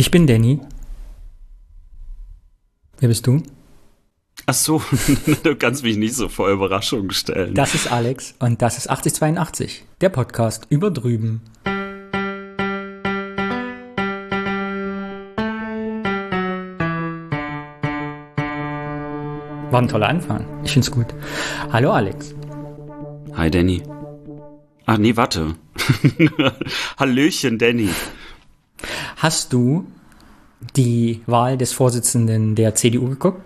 Ich bin Danny. Wer bist du? Ach so, du kannst mich nicht so vor Überraschungen stellen. Das ist Alex und das ist 8082, der Podcast über drüben. War ein toller Anfang. Ich find's gut. Hallo Alex. Hi Danny. Ach nee, warte. Hallöchen Danny. Hast du die Wahl des Vorsitzenden der CDU geguckt?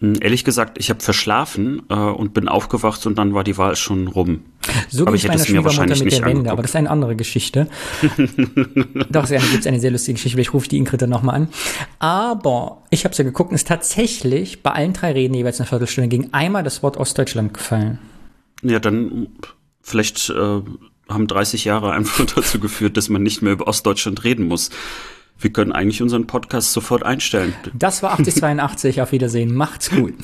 Hm, ehrlich gesagt, ich habe verschlafen äh, und bin aufgewacht und dann war die Wahl schon rum. So aber ich meiner Schwiegermutter mit der Wende, angeguckt. aber das ist eine andere Geschichte. Doch, es gibt eine sehr lustige Geschichte, vielleicht rufe ich die Ingrid dann nochmal an. Aber ich habe es ja geguckt und es ist tatsächlich bei allen drei Reden jeweils eine Viertelstunde ging einmal das Wort Ostdeutschland gefallen. Ja, dann vielleicht äh, haben 30 Jahre einfach dazu geführt, dass man nicht mehr über Ostdeutschland reden muss. Wir können eigentlich unseren Podcast sofort einstellen. Das war 8082. Auf Wiedersehen. Macht's gut.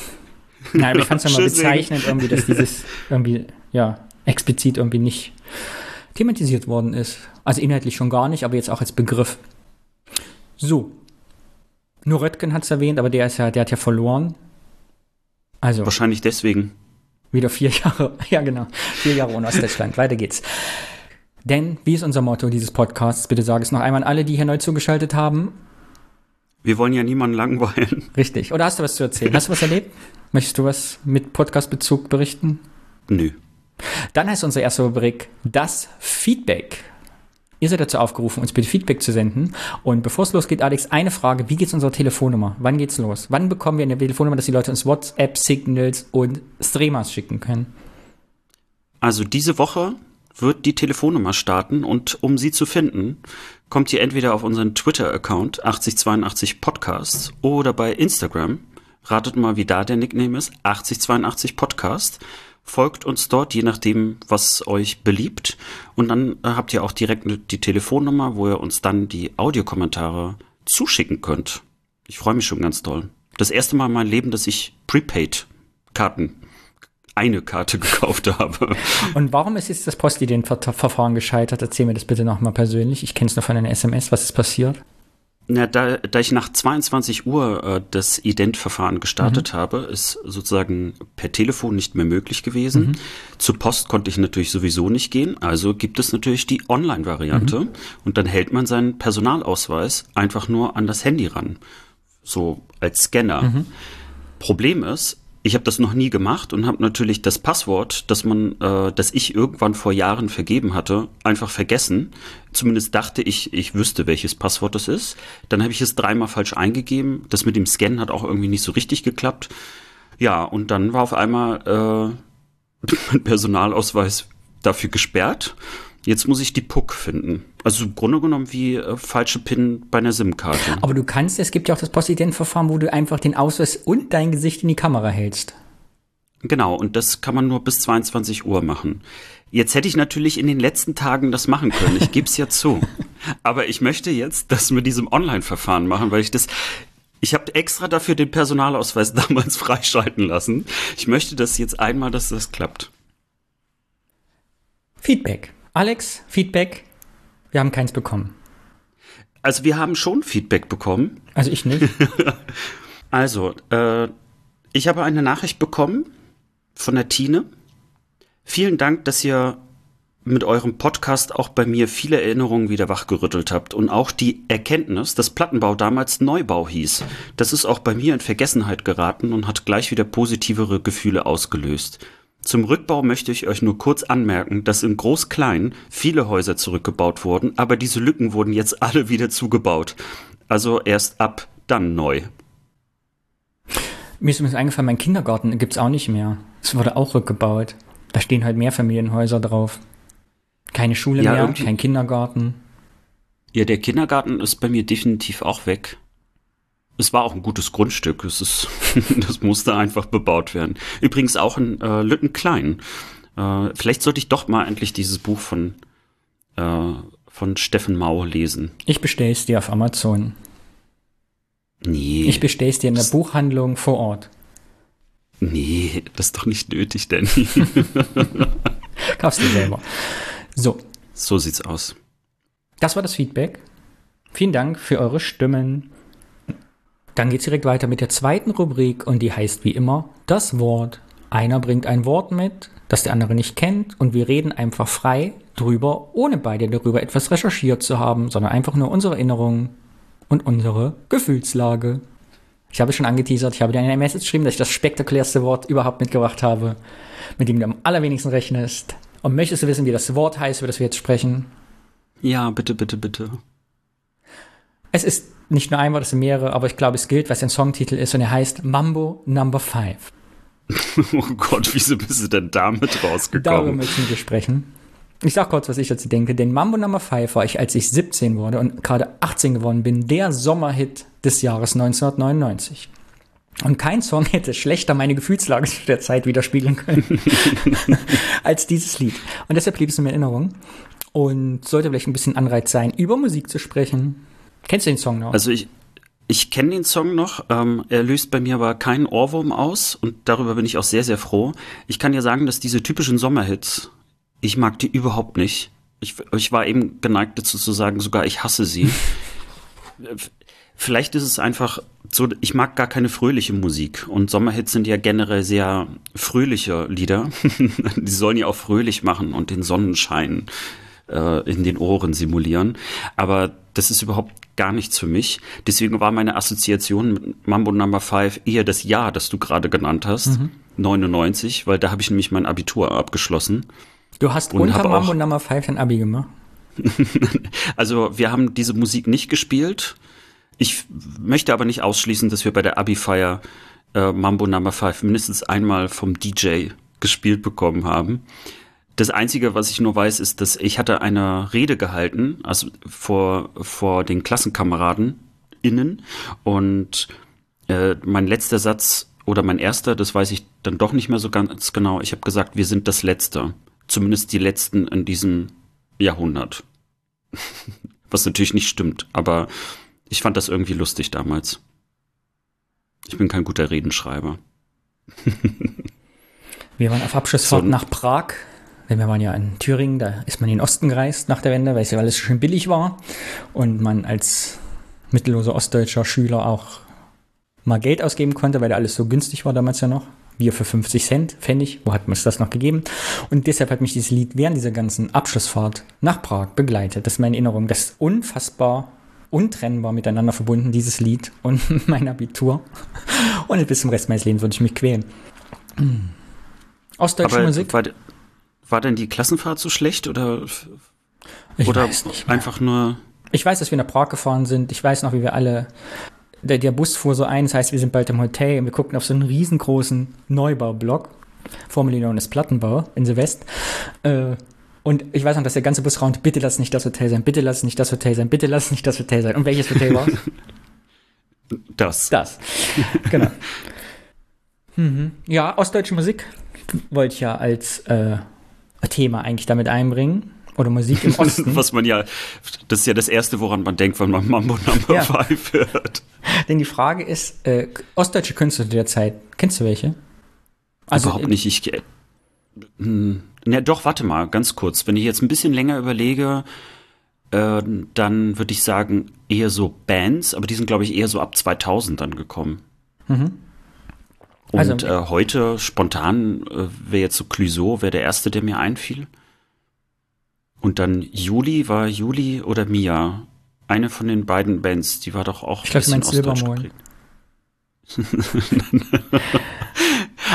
Nein, aber ich fand es ja mal bezeichnend, irgendwie, dass dieses irgendwie, ja, explizit irgendwie nicht thematisiert worden ist. Also inhaltlich schon gar nicht, aber jetzt auch als Begriff. So. Nur Röttgen hat es erwähnt, aber der ist ja, der hat ja verloren. Also. Wahrscheinlich deswegen. Wieder vier Jahre, ja genau, vier Jahre ohne Ostdeutschland. Weiter geht's. Denn, wie ist unser Motto dieses Podcasts? Bitte sage es noch einmal an alle, die hier neu zugeschaltet haben. Wir wollen ja niemanden langweilen. Richtig. Oder hast du was zu erzählen? Hast du was erlebt? Möchtest du was mit Podcast-Bezug berichten? Nö. Dann heißt unsere erste Rubrik das Feedback. Ihr seid dazu aufgerufen, uns bitte Feedback zu senden. Und bevor es losgeht, Alex, eine Frage. Wie geht's unserer Telefonnummer? Wann geht's los? Wann bekommen wir eine Telefonnummer, dass die Leute uns WhatsApp, Signals und Streamers schicken können? Also diese Woche wird die Telefonnummer starten und um sie zu finden, kommt ihr entweder auf unseren Twitter-Account 8082 Podcasts oder bei Instagram. Ratet mal, wie da der Nickname ist. 8082 Podcast. Folgt uns dort, je nachdem, was euch beliebt. Und dann äh, habt ihr auch direkt die Telefonnummer, wo ihr uns dann die Audiokommentare zuschicken könnt. Ich freue mich schon ganz doll. Das erste Mal in meinem Leben, dass ich Prepaid-Karten eine Karte gekauft habe. Und warum ist jetzt das Postident-Verfahren gescheitert? Erzähl mir das bitte nochmal persönlich. Ich kenne es nur von einer SMS. Was ist passiert? Na, da, da ich nach 22 Uhr äh, das Ident-Verfahren gestartet mhm. habe, ist sozusagen per Telefon nicht mehr möglich gewesen. Mhm. Zur Post konnte ich natürlich sowieso nicht gehen, also gibt es natürlich die Online-Variante mhm. und dann hält man seinen Personalausweis einfach nur an das Handy ran, so als Scanner. Mhm. Problem ist, ich habe das noch nie gemacht und habe natürlich das Passwort, das man, äh, das ich irgendwann vor Jahren vergeben hatte, einfach vergessen. Zumindest dachte ich, ich wüsste, welches Passwort das ist. Dann habe ich es dreimal falsch eingegeben. Das mit dem Scannen hat auch irgendwie nicht so richtig geklappt. Ja, und dann war auf einmal äh, mein Personalausweis dafür gesperrt. Jetzt muss ich die PUC finden. Also im Grunde genommen wie äh, falsche PIN bei einer SIM-Karte. Aber du kannst, es gibt ja auch das Postident-Verfahren, wo du einfach den Ausweis und dein Gesicht in die Kamera hältst. Genau, und das kann man nur bis 22 Uhr machen. Jetzt hätte ich natürlich in den letzten Tagen das machen können. Ich gebe es ja zu. Aber ich möchte jetzt das mit diesem Online-Verfahren machen, weil ich das. Ich habe extra dafür den Personalausweis damals freischalten lassen. Ich möchte das jetzt einmal, dass das klappt. Feedback. Alex, Feedback. Wir haben keins bekommen. Also wir haben schon Feedback bekommen. Also ich nicht. also, äh, ich habe eine Nachricht bekommen von der Tine. Vielen Dank, dass ihr mit eurem Podcast auch bei mir viele Erinnerungen wieder wachgerüttelt habt und auch die Erkenntnis, dass Plattenbau damals Neubau hieß. Das ist auch bei mir in Vergessenheit geraten und hat gleich wieder positivere Gefühle ausgelöst. Zum Rückbau möchte ich euch nur kurz anmerken, dass in Groß-Klein viele Häuser zurückgebaut wurden, aber diese Lücken wurden jetzt alle wieder zugebaut. Also erst ab, dann neu. Mir ist übrigens eingefallen, mein Kindergarten gibt es auch nicht mehr. Es wurde auch rückgebaut. Da stehen halt Mehrfamilienhäuser drauf. Keine Schule ja, mehr, kein Kindergarten. Ja, der Kindergarten ist bei mir definitiv auch weg es war auch ein gutes Grundstück. Es ist, das musste einfach bebaut werden. Übrigens auch in äh, Lüttenklein. Äh, vielleicht sollte ich doch mal endlich dieses Buch von, äh, von Steffen Mau lesen. Ich bestelle es dir auf Amazon. Nee. Ich bestelle es dir in der Buchhandlung vor Ort. Nee, das ist doch nicht nötig, Danny. Kaufst du selber. So. So sieht's aus. Das war das Feedback. Vielen Dank für eure Stimmen. Dann geht es direkt weiter mit der zweiten Rubrik und die heißt wie immer das Wort. Einer bringt ein Wort mit, das der andere nicht kennt und wir reden einfach frei drüber, ohne beide darüber etwas recherchiert zu haben, sondern einfach nur unsere Erinnerungen und unsere Gefühlslage. Ich habe schon angeteasert, ich habe dir eine Message geschrieben, dass ich das spektakulärste Wort überhaupt mitgebracht habe, mit dem du am allerwenigsten rechnest. Und möchtest du wissen, wie das Wort heißt, über das wir jetzt sprechen? Ja, bitte, bitte, bitte. Es ist nicht nur ein Wort, es sind mehrere, aber ich glaube, es gilt, was ein Songtitel ist und er heißt Mambo Number 5. oh Gott, wieso bist du denn damit rausgekommen? Darüber möchten wir sprechen. Ich sag kurz, was ich dazu denke. Den Mambo Number 5 war ich, als ich 17 wurde und gerade 18 geworden bin, der Sommerhit des Jahres 1999. Und kein Song hätte schlechter meine Gefühlslage zu der Zeit widerspiegeln können als dieses Lied. Und deshalb blieb es in Erinnerung und sollte vielleicht ein bisschen Anreiz sein, über Musik zu sprechen. Kennst du den Song noch? Also ich, ich kenne den Song noch. Ähm, er löst bei mir aber keinen Ohrwurm aus und darüber bin ich auch sehr, sehr froh. Ich kann ja sagen, dass diese typischen Sommerhits, ich mag die überhaupt nicht. Ich, ich war eben geneigt dazu zu sagen, sogar ich hasse sie. Vielleicht ist es einfach so, ich mag gar keine fröhliche Musik. Und Sommerhits sind ja generell sehr fröhliche Lieder. die sollen ja auch fröhlich machen und den Sonnenschein äh, in den Ohren simulieren. Aber das ist überhaupt gar nichts für mich. Deswegen war meine Assoziation mit Mambo Number 5 eher das Jahr, das du gerade genannt hast, mhm. 99, weil da habe ich nämlich mein Abitur abgeschlossen. Du hast unter Mambo Number 5 ein Abi gemacht? also wir haben diese Musik nicht gespielt. Ich möchte aber nicht ausschließen, dass wir bei der Abi-Feier äh, Mambo Number 5 mindestens einmal vom DJ gespielt bekommen haben. Das Einzige, was ich nur weiß, ist, dass ich hatte eine Rede gehalten, also vor, vor den Klassenkameraden innen. Und äh, mein letzter Satz oder mein erster, das weiß ich dann doch nicht mehr so ganz genau. Ich habe gesagt, wir sind das Letzte. Zumindest die Letzten in diesem Jahrhundert. Was natürlich nicht stimmt, aber ich fand das irgendwie lustig damals. Ich bin kein guter Redenschreiber. Wir waren auf Abschlussfahrt so, nach Prag. Denn wir waren ja in Thüringen, da ist man in den Osten gereist nach der Wende, weil es ja alles schön billig war. Und man als mittelloser ostdeutscher Schüler auch mal Geld ausgeben konnte, weil da alles so günstig war damals ja noch. Bier für 50 Cent, Pfennig, wo hat man es das noch gegeben? Und deshalb hat mich dieses Lied während dieser ganzen Abschlussfahrt nach Prag begleitet. Das ist meine Erinnerung. Das ist unfassbar untrennbar miteinander verbunden, dieses Lied und mein Abitur. Und bis zum Rest meines Lebens würde ich mich quälen. Ostdeutsche Aber Musik. War denn die Klassenfahrt so schlecht oder, ich oder einfach nur. Ich weiß, dass wir nach Prag gefahren sind. Ich weiß noch, wie wir alle. Der, der Bus fuhr so ein, das heißt, wir sind bald im Hotel und wir guckten auf so einen riesengroßen Neubaublock, formerly known as Plattenbau in Silvest. Äh, und ich weiß noch, dass der ganze Bus raunt, bitte lass nicht das Hotel sein, bitte lass nicht das Hotel sein, bitte lass nicht das Hotel sein. Und welches Hotel war Das. Das. Genau. mhm. Ja, ostdeutsche Musik wollte ich ja als äh, Thema eigentlich damit einbringen. Oder Musik im Osten. Was man ja, das ist ja das Erste, woran man denkt, wenn man Mambo Number ja. 5 hört. Denn die Frage ist, äh, ostdeutsche Künstler der Zeit, kennst du welche? Also, Überhaupt nicht. Ich, äh, hm, na doch, warte mal, ganz kurz. Wenn ich jetzt ein bisschen länger überlege, äh, dann würde ich sagen, eher so Bands, aber die sind, glaube ich, eher so ab 2000 dann gekommen. Mhm. Und also, äh, heute spontan äh, wäre jetzt so Clouseau, wäre der erste, der mir einfiel. Und dann Juli war Juli oder Mia. Eine von den beiden Bands, die war doch auch ich glaub, ein bisschen ostdeutsch geprägt.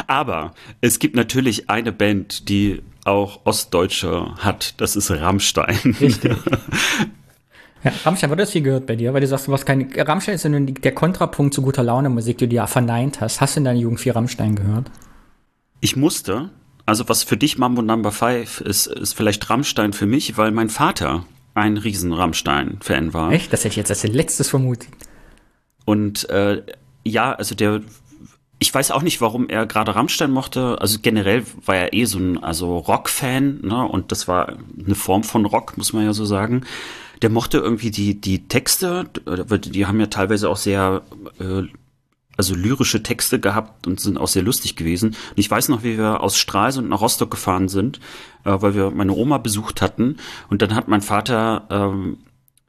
Aber es gibt natürlich eine Band, die auch Ostdeutsche hat. Das ist Rammstein. Richtig. Ja, Rammstein, wurde das viel gehört bei dir? Weil du sagst, du hast keine. Rammstein ist ja nun der Kontrapunkt zu guter Laune Musik, die du ja verneint hast. Hast du in deiner Jugend viel Rammstein gehört? Ich musste. Also, was für dich Mambo Number 5 ist, ist vielleicht Rammstein für mich, weil mein Vater ein riesen Rammstein-Fan war. Echt? Das hätte ich jetzt als letztes vermutet. Und äh, ja, also der ich weiß auch nicht, warum er gerade Rammstein mochte. Also generell war er eh so ein also Rock-Fan, ne? Und das war eine Form von Rock, muss man ja so sagen. Der mochte irgendwie die die Texte, die haben ja teilweise auch sehr äh, also lyrische Texte gehabt und sind auch sehr lustig gewesen. Und ich weiß noch, wie wir aus Stralsund nach Rostock gefahren sind, äh, weil wir meine Oma besucht hatten. Und dann hat mein Vater ähm,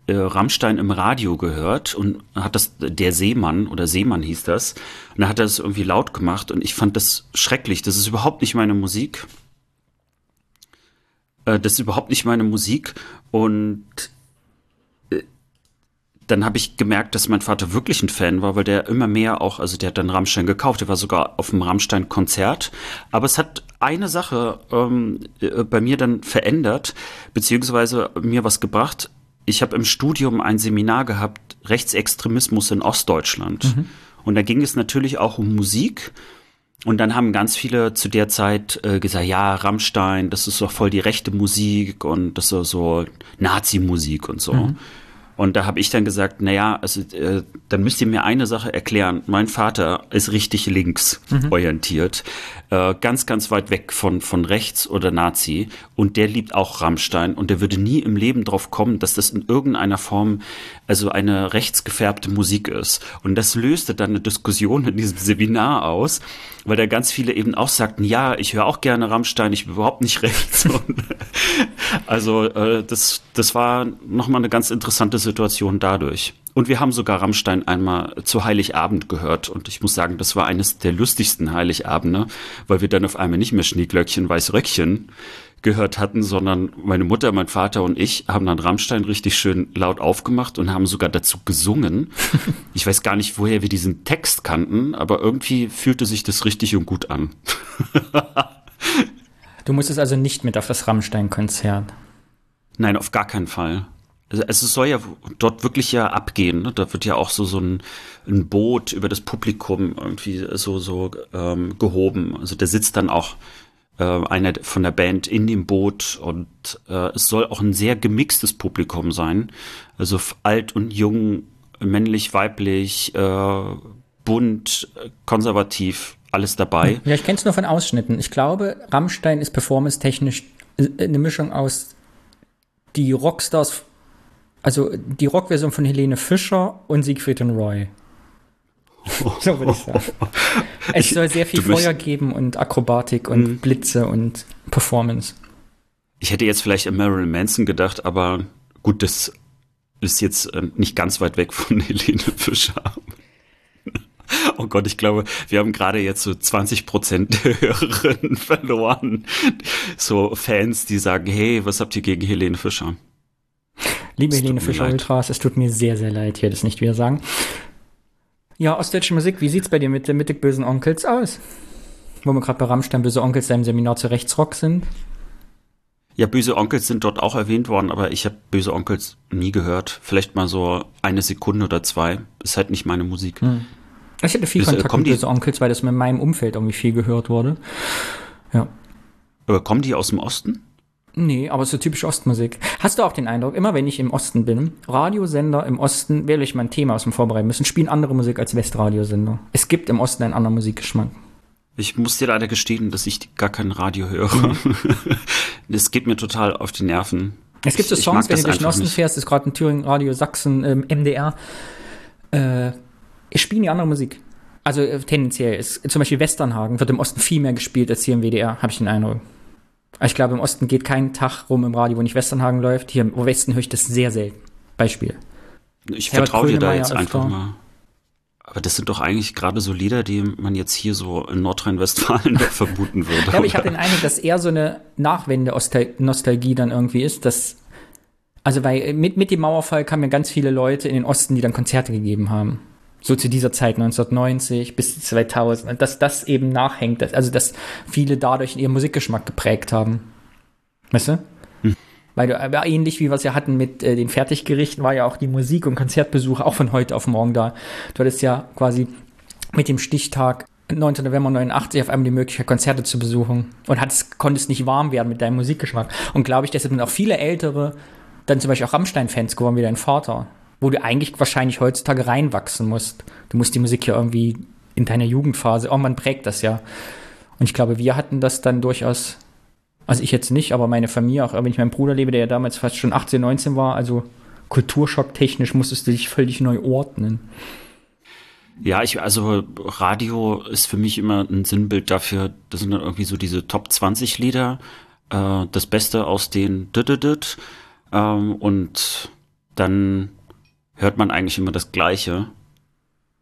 äh, Rammstein im Radio gehört und hat das, der Seemann oder Seemann hieß das, und da hat er das irgendwie laut gemacht und ich fand das schrecklich. Das ist überhaupt nicht meine Musik. Äh, das ist überhaupt nicht meine Musik und äh, dann habe ich gemerkt, dass mein Vater wirklich ein Fan war, weil der immer mehr auch, also der hat dann Rammstein gekauft, der war sogar auf dem Rammstein-Konzert. Aber es hat eine Sache ähm, äh, bei mir dann verändert, beziehungsweise mir was gebracht ich habe im Studium ein Seminar gehabt, Rechtsextremismus in Ostdeutschland. Mhm. Und da ging es natürlich auch um Musik. Und dann haben ganz viele zu der Zeit äh, gesagt, ja, Rammstein, das ist doch voll die rechte Musik und das ist so Nazi-Musik und so. Mhm. Und da habe ich dann gesagt, naja, also äh, dann müsst ihr mir eine Sache erklären. Mein Vater ist richtig links mhm. orientiert, äh, ganz, ganz weit weg von, von rechts oder Nazi. Und der liebt auch Rammstein und der würde nie im Leben drauf kommen, dass das in irgendeiner Form also eine rechtsgefärbte Musik ist. Und das löste dann eine Diskussion in diesem Seminar aus, weil da ganz viele eben auch sagten, ja, ich höre auch gerne Rammstein, ich bin überhaupt nicht rechts. also äh, das, das war nochmal eine ganz interessante Situation dadurch. Und wir haben sogar Rammstein einmal zu Heiligabend gehört. Und ich muss sagen, das war eines der lustigsten Heiligabende, weil wir dann auf einmal nicht mehr Schneeglöckchen, Weißröckchen gehört hatten, sondern meine Mutter, mein Vater und ich haben dann Rammstein richtig schön laut aufgemacht und haben sogar dazu gesungen. Ich weiß gar nicht, woher wir diesen Text kannten, aber irgendwie fühlte sich das richtig und gut an. du musstest also nicht mit auf das Rammstein-Konzert. Nein, auf gar keinen Fall. Also es soll ja dort wirklich ja abgehen. Ne? Da wird ja auch so so ein, ein Boot über das Publikum irgendwie so so ähm, gehoben. Also der sitzt dann auch äh, einer von der Band in dem Boot und äh, es soll auch ein sehr gemixtes Publikum sein. Also alt und jung, männlich, weiblich, äh, bunt, konservativ, alles dabei. Ja, ich kenne es nur von Ausschnitten. Ich glaube, Rammstein ist performance-technisch äh, eine Mischung aus die Rockstars, also die Rockversion von Helene Fischer und Siegfried und Roy. so würde ich sagen. Es soll sehr viel Feuer geben und Akrobatik und mhm. Blitze und Performance. Ich hätte jetzt vielleicht an Marilyn Manson gedacht, aber gut, das ist jetzt äh, nicht ganz weit weg von Helene Fischer. Oh Gott, ich glaube, wir haben gerade jetzt so 20 Prozent der Hörerinnen verloren. So Fans, die sagen, hey, was habt ihr gegen Helene Fischer? Liebe Helene Fischer Ultras, es tut mir sehr, sehr leid, hier das nicht wieder sagen. Ja, ostdeutsche Musik, wie sieht's bei dir mit den mittig bösen Onkels aus? Wo wir gerade bei Rammstein böse Onkels im Seminar zu Rechtsrock sind. Ja, böse Onkels sind dort auch erwähnt worden, aber ich habe böse Onkels nie gehört. Vielleicht mal so eine Sekunde oder zwei. Ist halt nicht meine Musik. Hm. Ich hatte viel Ist, äh, Kontakt mit böse Onkels, weil das in meinem Umfeld irgendwie viel gehört wurde. Ja. Aber kommen die aus dem Osten? Nee, aber so typisch Ostmusik. Hast du auch den Eindruck, immer wenn ich im Osten bin, Radiosender im Osten, wähle ich mein Thema aus dem Vorbereiten müssen, spielen andere Musik als Westradiosender. Es gibt im Osten einen anderen Musikgeschmack. Ich muss dir leider gestehen, dass ich gar kein Radio höre. Mhm. Es geht mir total auf die Nerven. Es gibt so Songs, wenn du durch den Osten fährst, ist gerade in Thüringen, Radio Sachsen, ähm, MDR, äh, spielen die andere Musik. Also äh, tendenziell ist zum Beispiel Westernhagen wird im Osten viel mehr gespielt als hier im WDR, habe ich den Eindruck. Ich glaube, im Osten geht kein Tag rum im Radio, wo nicht Westernhagen läuft. Hier im Westen höre ich das sehr selten. Beispiel. Ich vertraue dir da jetzt einfach mal. Aber das sind doch eigentlich gerade so Lieder, die man jetzt hier so in Nordrhein-Westfalen vermuten würde. ja, aber ich habe den Eindruck, dass eher so eine Nachwende-Nostalgie dann irgendwie ist, dass also weil mit, mit dem Mauerfall kamen ja ganz viele Leute in den Osten, die dann Konzerte gegeben haben so zu dieser Zeit 1990 bis 2000, dass das eben nachhängt, dass, also dass viele dadurch ihren Musikgeschmack geprägt haben. Weißt du? Hm. Weil du, aber ähnlich wie wir es ja hatten mit äh, den Fertiggerichten, war ja auch die Musik- und Konzertbesuche auch von heute auf morgen da. Du hattest ja quasi mit dem Stichtag 9. November 89 auf einmal die Möglichkeit, Konzerte zu besuchen und hattest, konntest nicht warm werden mit deinem Musikgeschmack. Und glaube ich, deshalb sind auch viele Ältere dann zum Beispiel auch Rammstein-Fans geworden, wie dein Vater wo du eigentlich wahrscheinlich heutzutage reinwachsen musst. Du musst die Musik ja irgendwie in deiner Jugendphase, oh, man prägt das ja. Und ich glaube, wir hatten das dann durchaus, also ich jetzt nicht, aber meine Familie, auch wenn ich meinen Bruder lebe, der ja damals fast schon 18, 19 war, also kulturschocktechnisch musstest du dich völlig neu ordnen. Ja, ich, also Radio ist für mich immer ein Sinnbild dafür, das sind dann irgendwie so diese Top 20 Lieder, äh, das Beste aus den ähm, und dann hört man eigentlich immer das Gleiche.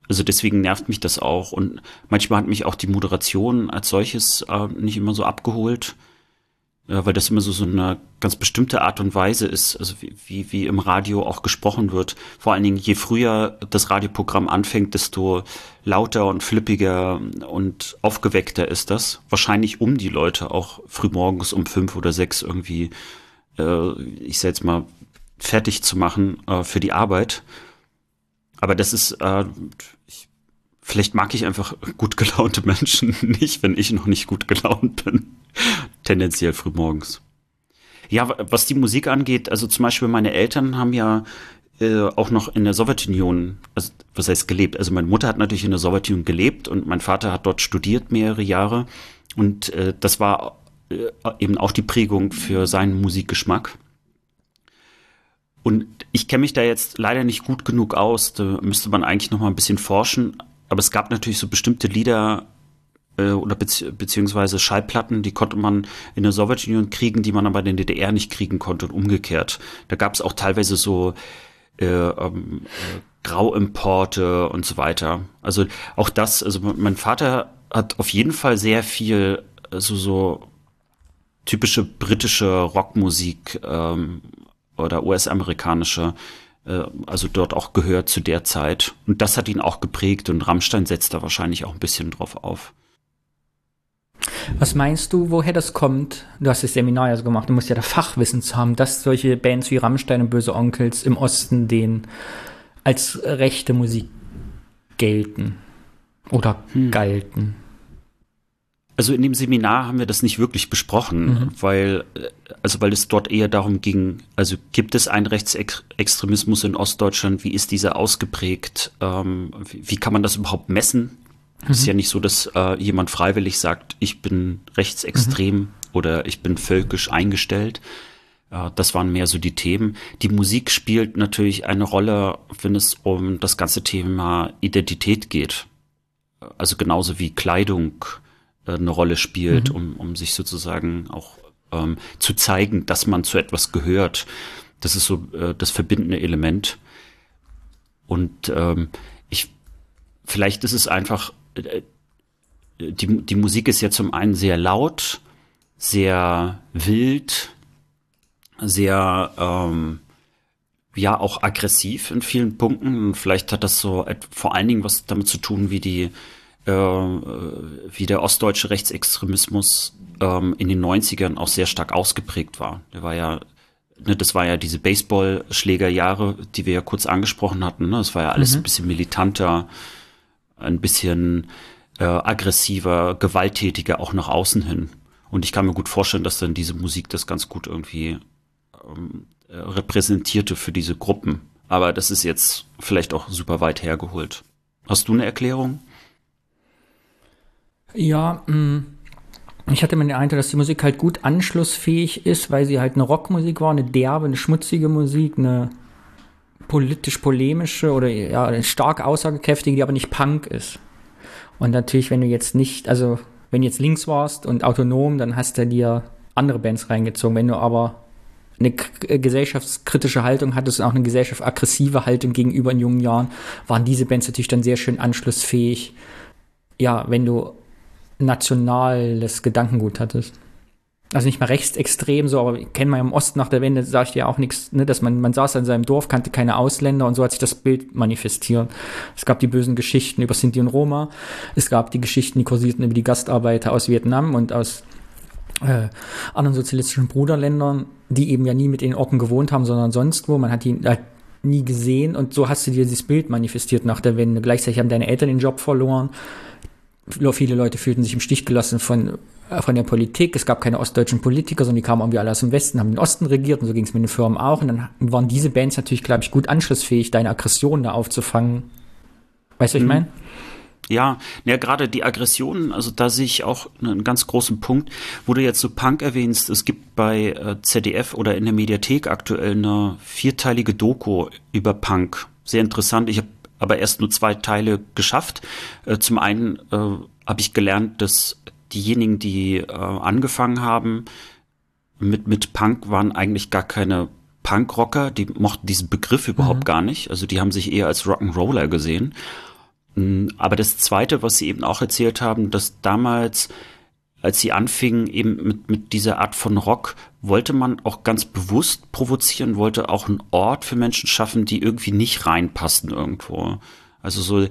Also deswegen nervt mich das auch. Und manchmal hat mich auch die Moderation als solches äh, nicht immer so abgeholt, äh, weil das immer so, so eine ganz bestimmte Art und Weise ist, also wie, wie, wie im Radio auch gesprochen wird. Vor allen Dingen, je früher das Radioprogramm anfängt, desto lauter und flippiger und aufgeweckter ist das. Wahrscheinlich um die Leute auch frühmorgens um fünf oder sechs irgendwie, äh, ich sag jetzt mal, fertig zu machen äh, für die Arbeit. Aber das ist, äh, ich, vielleicht mag ich einfach gut gelaunte Menschen nicht, wenn ich noch nicht gut gelaunt bin. Tendenziell frühmorgens. Ja, was die Musik angeht, also zum Beispiel meine Eltern haben ja äh, auch noch in der Sowjetunion, also was heißt gelebt? Also meine Mutter hat natürlich in der Sowjetunion gelebt und mein Vater hat dort studiert mehrere Jahre und äh, das war äh, eben auch die Prägung für seinen Musikgeschmack. Und ich kenne mich da jetzt leider nicht gut genug aus. Da müsste man eigentlich noch mal ein bisschen forschen. Aber es gab natürlich so bestimmte Lieder äh, oder bezieh beziehungsweise Schallplatten, die konnte man in der Sowjetunion kriegen, die man aber in der DDR nicht kriegen konnte und umgekehrt. Da gab es auch teilweise so äh, ähm, äh, Grauimporte und so weiter. Also auch das, also mein Vater hat auf jeden Fall sehr viel also so typische britische Rockmusik ähm, oder US-amerikanische, äh, also dort auch gehört zu der Zeit. Und das hat ihn auch geprägt und Rammstein setzt da wahrscheinlich auch ein bisschen drauf auf. Was meinst du, woher das kommt? Du hast das Seminar ja so gemacht, du musst ja da Fachwissen zu haben, dass solche Bands wie Rammstein und Böse Onkels im Osten den als rechte Musik gelten oder hm. galten. Also in dem Seminar haben wir das nicht wirklich besprochen, mhm. weil, äh, also weil es dort eher darum ging, also gibt es einen Rechtsextremismus in Ostdeutschland, wie ist dieser ausgeprägt, ähm, wie, wie, kann man das überhaupt messen? Es ist mhm. ja nicht so, dass äh, jemand freiwillig sagt, ich bin rechtsextrem mhm. oder ich bin völkisch eingestellt. Äh, das waren mehr so die Themen. Die Musik spielt natürlich eine Rolle, wenn es um das ganze Thema Identität geht. Also genauso wie Kleidung, äh, eine Rolle spielt, mhm. um, um sich sozusagen auch ähm, zu zeigen, dass man zu etwas gehört. Das ist so äh, das verbindende Element. Und ähm, ich, vielleicht ist es einfach, äh, die, die Musik ist ja zum einen sehr laut, sehr wild, sehr, ähm, ja, auch aggressiv in vielen Punkten. Und vielleicht hat das so vor allen Dingen was damit zu tun, wie die äh, wie der ostdeutsche Rechtsextremismus ähm, in den 90ern auch sehr stark ausgeprägt war. Der war ja, ne, das war ja diese Baseballschlägerjahre, die wir ja kurz angesprochen hatten. Ne? Das war ja alles mhm. ein bisschen militanter, ein bisschen äh, aggressiver, gewalttätiger auch nach außen hin. Und ich kann mir gut vorstellen, dass dann diese Musik das ganz gut irgendwie ähm, äh, repräsentierte für diese Gruppen. Aber das ist jetzt vielleicht auch super weit hergeholt. Hast du eine Erklärung? Ja, mh, mm, ich hatte mir den Eindruck, dass die Musik halt gut anschlussfähig ist, weil sie halt eine Rockmusik war, eine derbe, eine schmutzige Musik, eine politisch-polemische oder ja, eine stark aussagekräftige, die aber nicht Punk ist. Und natürlich, wenn du jetzt nicht, also wenn du jetzt links warst und autonom, dann hast du dir andere Bands reingezogen. Wenn du aber eine äh, gesellschaftskritische Haltung hattest und auch eine gesellschaftsaggressive Haltung gegenüber in jungen Jahren, waren diese Bands natürlich dann sehr schön anschlussfähig. Ja, wenn du nationales Gedankengut hattest. Also nicht mal rechtsextrem so, aber kennen wir im Osten nach der Wende, sage ich dir auch nichts, ne, dass man, man saß in seinem Dorf, kannte keine Ausländer und so hat sich das Bild manifestiert. Es gab die bösen Geschichten über Sinti und Roma, es gab die Geschichten, die kursierten über die Gastarbeiter aus Vietnam und aus äh, anderen sozialistischen Bruderländern, die eben ja nie mit den Orten gewohnt haben, sondern sonst wo. Man hat die halt nie gesehen und so hast du dir dieses Bild manifestiert nach der Wende. Gleichzeitig haben deine Eltern den Job verloren viele Leute fühlten sich im Stich gelassen von, äh, von der Politik. Es gab keine ostdeutschen Politiker, sondern die kamen irgendwie alle aus dem Westen, haben den Osten regiert und so ging es mit den Firmen auch. Und dann waren diese Bands natürlich, glaube ich, gut anschlussfähig, deine Aggressionen da aufzufangen. Weißt du, was ich mhm. meine? Ja, ja, gerade die Aggressionen, also da sehe ich auch einen ganz großen Punkt, wo du jetzt so Punk erwähnst. Es gibt bei äh, ZDF oder in der Mediathek aktuell eine vierteilige Doku über Punk. Sehr interessant. Ich habe aber erst nur zwei Teile geschafft. Äh, zum einen äh, habe ich gelernt, dass diejenigen, die äh, angefangen haben mit, mit Punk, waren eigentlich gar keine Punkrocker, die mochten diesen Begriff überhaupt mhm. gar nicht. Also die haben sich eher als Rock'n'Roller gesehen. Mm, aber das Zweite, was Sie eben auch erzählt haben, dass damals, als Sie anfingen eben mit, mit dieser Art von Rock, wollte man auch ganz bewusst provozieren, wollte auch einen Ort für Menschen schaffen, die irgendwie nicht reinpassen irgendwo. Also so,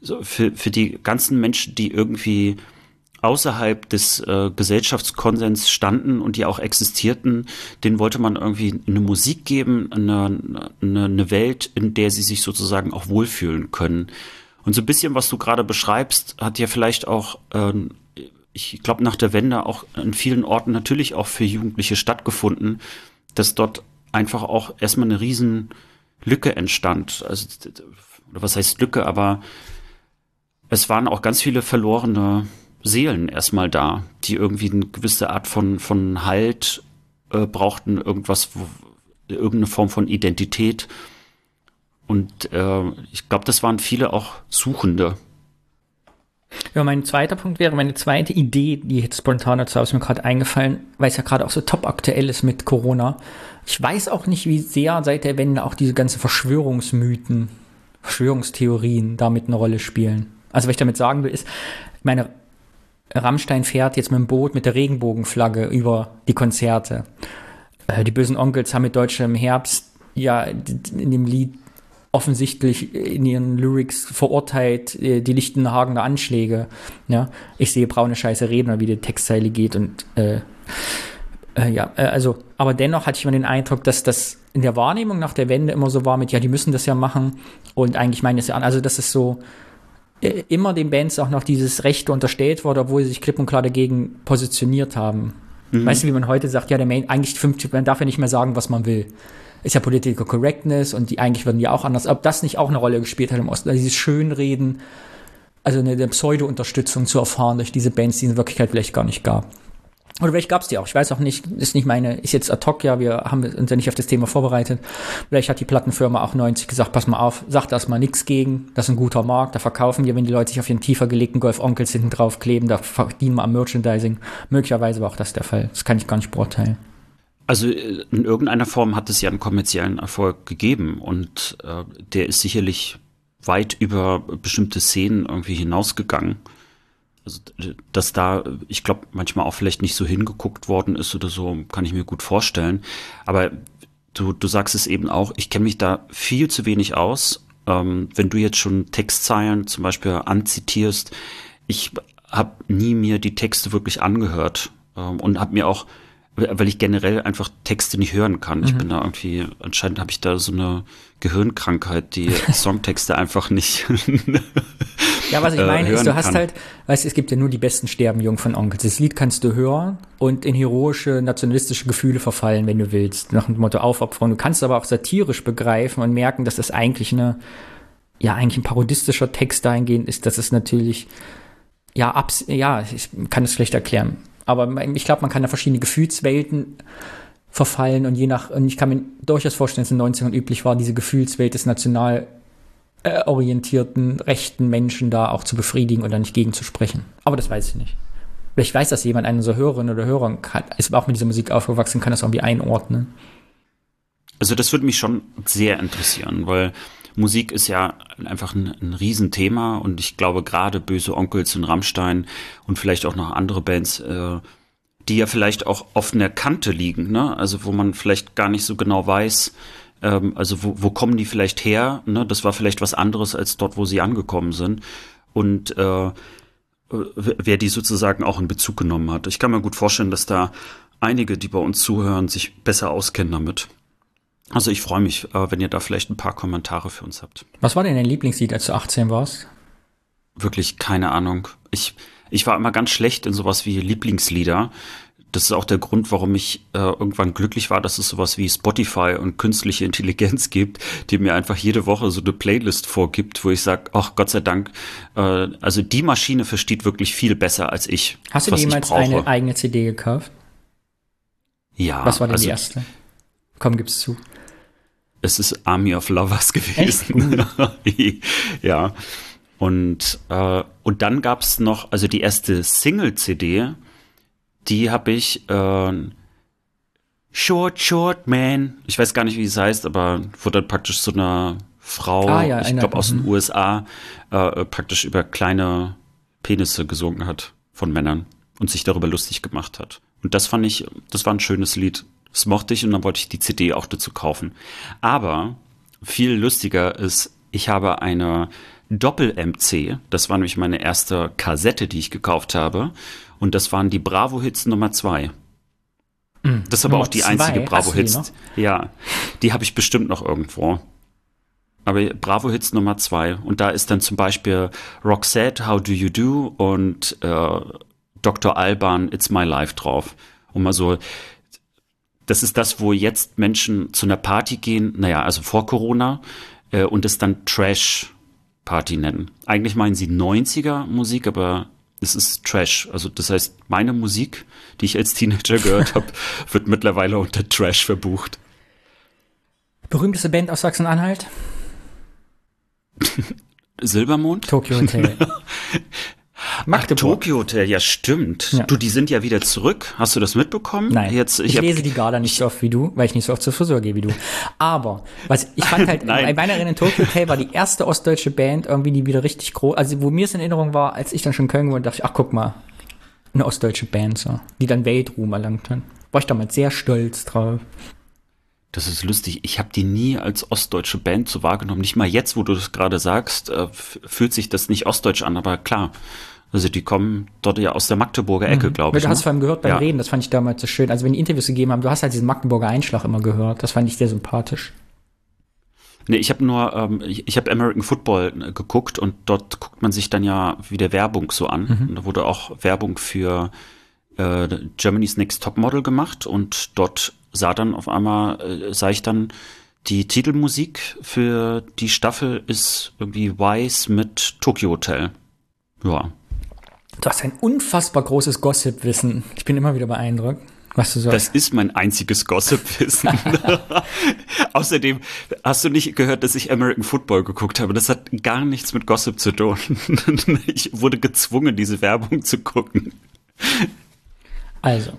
so für, für die ganzen Menschen, die irgendwie außerhalb des äh, Gesellschaftskonsens standen und die auch existierten, denen wollte man irgendwie eine Musik geben, eine, eine, eine Welt, in der sie sich sozusagen auch wohlfühlen können. Und so ein bisschen, was du gerade beschreibst, hat ja vielleicht auch, äh, ich glaube, nach der Wende auch in vielen Orten natürlich auch für Jugendliche stattgefunden, dass dort einfach auch erstmal eine riesen Lücke entstand. Also, oder was heißt Lücke, aber es waren auch ganz viele verlorene Seelen erstmal da, die irgendwie eine gewisse Art von, von Halt äh, brauchten, irgendwas, wo, irgendeine Form von Identität. Und äh, ich glaube, das waren viele auch Suchende. Ja, mein zweiter Punkt wäre, meine zweite Idee, die jetzt spontan dazu ist mir gerade eingefallen, weil es ja gerade auch so top aktuell ist mit Corona. Ich weiß auch nicht, wie sehr seit der Wende auch diese ganzen Verschwörungsmythen, Verschwörungstheorien damit eine Rolle spielen. Also, was ich damit sagen will, ist, meine Rammstein fährt jetzt mit dem Boot mit der Regenbogenflagge über die Konzerte. Äh, die bösen Onkels haben mit deutschem Herbst ja in dem Lied offensichtlich in ihren Lyrics verurteilt äh, die Lichtenhagener Anschläge. Ja, ich sehe braune Scheiße Redner, wie die Textzeile geht und äh, äh, ja, äh, also, aber dennoch hatte ich immer den Eindruck, dass das in der Wahrnehmung nach der Wende immer so war mit, ja, die müssen das ja machen und eigentlich meinen es ja an. Also, das ist so, äh, immer den Bands auch noch dieses Recht unterstellt wurde, obwohl sie sich klipp und klar dagegen positioniert haben. Mhm. Weißt du, wie man heute sagt, ja, der Main, eigentlich 50, man darf ja nicht mehr sagen, was man will. Ist ja Political Correctness und die eigentlich würden ja auch anders. Ob das nicht auch eine Rolle gespielt hat im Osten, also dieses Schönreden, also eine, eine Pseudo-Unterstützung zu erfahren durch diese Bands, die es in Wirklichkeit vielleicht gar nicht gab. Oder vielleicht gab es die auch. Ich weiß auch nicht, ist nicht meine, ist jetzt ad hoc, ja, wir haben uns ja nicht auf das Thema vorbereitet. Vielleicht hat die Plattenfirma auch 90 gesagt, pass mal auf, sagt erstmal nichts gegen, das ist ein guter Markt, da verkaufen wir, wenn die Leute sich auf ihren tiefer gelegten Golf-Onkels hinten drauf kleben, da verdienen wir am Merchandising. Möglicherweise war auch das der Fall. Das kann ich gar nicht beurteilen. Also äh, in irgendeiner Form hat es ja einen kommerziellen Erfolg gegeben und äh, der ist sicherlich weit über bestimmte Szenen irgendwie hinausgegangen also dass da, ich glaube, manchmal auch vielleicht nicht so hingeguckt worden ist oder so, kann ich mir gut vorstellen. Aber du, du sagst es eben auch, ich kenne mich da viel zu wenig aus. Ähm, wenn du jetzt schon Textzeilen zum Beispiel anzitierst, ich habe nie mir die Texte wirklich angehört ähm, und habe mir auch, weil ich generell einfach Texte nicht hören kann. Mhm. Ich bin da irgendwie, anscheinend habe ich da so eine Gehirnkrankheit, die Songtexte einfach nicht Ja, was ich äh, meine ist, du hast kann. halt, weißt du, es gibt ja nur die besten sterben jung von Onkels. Das Lied kannst du hören und in heroische, nationalistische Gefühle verfallen, wenn du willst. Nach dem Motto aufopfern. Du kannst aber auch satirisch begreifen und merken, dass das eigentlich eine, ja, eigentlich ein parodistischer Text dahingehend ist, dass es natürlich, ja, abs ja, ich kann es schlecht erklären. Aber ich glaube, man kann da verschiedene Gefühlswelten verfallen und je nach, und ich kann mir durchaus vorstellen, dass in den 90ern üblich war, diese Gefühlswelt des National äh, orientierten rechten Menschen da auch zu befriedigen oder nicht gegenzusprechen. Aber das weiß ich nicht. Vielleicht weiß das jemand, eine so Hörerin oder Hörer kann, ist auch mit dieser Musik aufgewachsen, kann das irgendwie einordnen. Also das würde mich schon sehr interessieren, weil Musik ist ja einfach ein, ein Riesenthema und ich glaube gerade Böse Onkels und Rammstein und vielleicht auch noch andere Bands, äh, die ja vielleicht auch auf einer Kante liegen, ne? Also wo man vielleicht gar nicht so genau weiß, ähm, also wo, wo kommen die vielleicht her? Ne? Das war vielleicht was anderes als dort, wo sie angekommen sind. Und äh, wer die sozusagen auch in Bezug genommen hat. Ich kann mir gut vorstellen, dass da einige, die bei uns zuhören, sich besser auskennen damit. Also ich freue mich, äh, wenn ihr da vielleicht ein paar Kommentare für uns habt. Was war denn dein Lieblingslied, als du 18 warst? Wirklich keine Ahnung. Ich, ich war immer ganz schlecht in sowas wie Lieblingslieder das ist auch der Grund, warum ich äh, irgendwann glücklich war, dass es sowas wie Spotify und künstliche Intelligenz gibt, die mir einfach jede Woche so eine Playlist vorgibt, wo ich sage, ach Gott sei Dank, äh, also die Maschine versteht wirklich viel besser als ich. Hast du jemals eine eigene CD gekauft? Ja. Was war denn also, die erste? Komm, gib's zu. Es ist Army of Lovers gewesen. ja. Und, äh, und dann gab's noch, also die erste Single-CD, die habe ich äh, Short, Short Man. Ich weiß gar nicht, wie es heißt, aber wurde dann praktisch so eine Frau, ah, ja, ich glaube aus den. USA, äh, praktisch über kleine Penisse gesungen hat von Männern und sich darüber lustig gemacht hat. Und das fand ich, das war ein schönes Lied. Das mochte ich und dann wollte ich die CD auch dazu kaufen. Aber viel lustiger ist, ich habe eine Doppel-MC. Das war nämlich meine erste Kassette, die ich gekauft habe. Und das waren die Bravo-Hits Nummer zwei. Mm, das ist aber Nummer auch die zwei? einzige Bravo-Hits. Ja, die habe ich bestimmt noch irgendwo. Aber Bravo Hits Nummer zwei. Und da ist dann zum Beispiel Roxette, How Do You Do und äh, Dr. Alban, It's My Life drauf. Und mal so, das ist das, wo jetzt Menschen zu einer Party gehen, naja, also vor Corona, äh, und es dann Trash-Party nennen. Eigentlich meinen sie 90er Musik, aber es ist Trash. Also das heißt, meine Musik, die ich als Teenager gehört habe, wird mittlerweile unter Trash verbucht. Berühmteste Band aus Sachsen-Anhalt? Silbermond? Tokyo Hotel. Magdeburg. Ach, Tokyo Hotel, ja stimmt. Ja. Du, die sind ja wieder zurück. Hast du das mitbekommen? Nein. Jetzt, ich, ich lese die Gala nicht so oft wie du, weil ich nicht so oft zur Friseur gehe wie du. Aber was ich fand halt, bei meiner Erinnerung, Tokyo Hotel war die erste ostdeutsche Band irgendwie, die wieder richtig groß, also wo mir es in Erinnerung war, als ich dann schon Köln war, dachte ich, ach guck mal, eine ostdeutsche Band so, die dann Weltruhm erlangt hat. War ich damals sehr stolz drauf. Das ist lustig. Ich habe die nie als ostdeutsche Band so wahrgenommen. Nicht mal jetzt, wo du das gerade sagst, äh, fühlt sich das nicht ostdeutsch an, aber klar. Also die kommen dort ja aus der Magdeburger Ecke, mhm. glaube ich. Du hast ne? vor allem gehört beim ja. Reden, das fand ich damals so schön. Also wenn die Interviews gegeben haben, du hast halt diesen Magdeburger Einschlag immer gehört. Das fand ich sehr sympathisch. Nee, ich habe nur, ähm, ich, ich habe American Football äh, geguckt und dort guckt man sich dann ja wieder Werbung so an. Mhm. Und da wurde auch Werbung für äh, Germany's Next Top Model gemacht und dort sah dann auf einmal, äh, sah ich dann, die Titelmusik für die Staffel ist irgendwie Wise mit Tokyo Hotel. Ja. Du hast ein unfassbar großes Gossip-Wissen. Ich bin immer wieder beeindruckt. Was du sagst. Das ist mein einziges Gossip-Wissen. Außerdem hast du nicht gehört, dass ich American Football geguckt habe. Das hat gar nichts mit Gossip zu tun. ich wurde gezwungen, diese Werbung zu gucken. Also,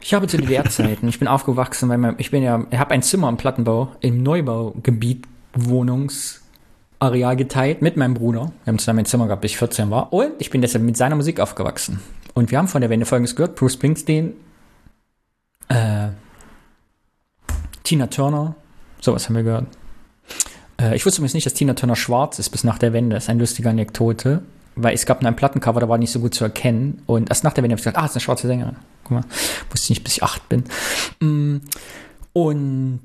ich habe zu DDR-Zeiten, ich bin aufgewachsen, weil ich bin ja, ich habe ein Zimmer im Plattenbau im Neubaugebiet Wohnungs Areal geteilt mit meinem Bruder. Wir haben zusammen ein Zimmer gehabt, bis ich 14 war. Und ich bin deshalb mit seiner Musik aufgewachsen. Und wir haben von der Wende folgendes gehört: Bruce Springsteen, äh, Tina Turner, sowas haben wir gehört. Äh, ich wusste übrigens nicht, dass Tina Turner schwarz ist bis nach der Wende. Das ist eine lustige Anekdote. Weil es gab nur ein Plattencover, da war nicht so gut zu erkennen. Und erst nach der Wende habe ich gesagt, ah, das ist eine schwarze Sängerin. Guck mal, wusste ich nicht, bis ich acht bin. Mm, und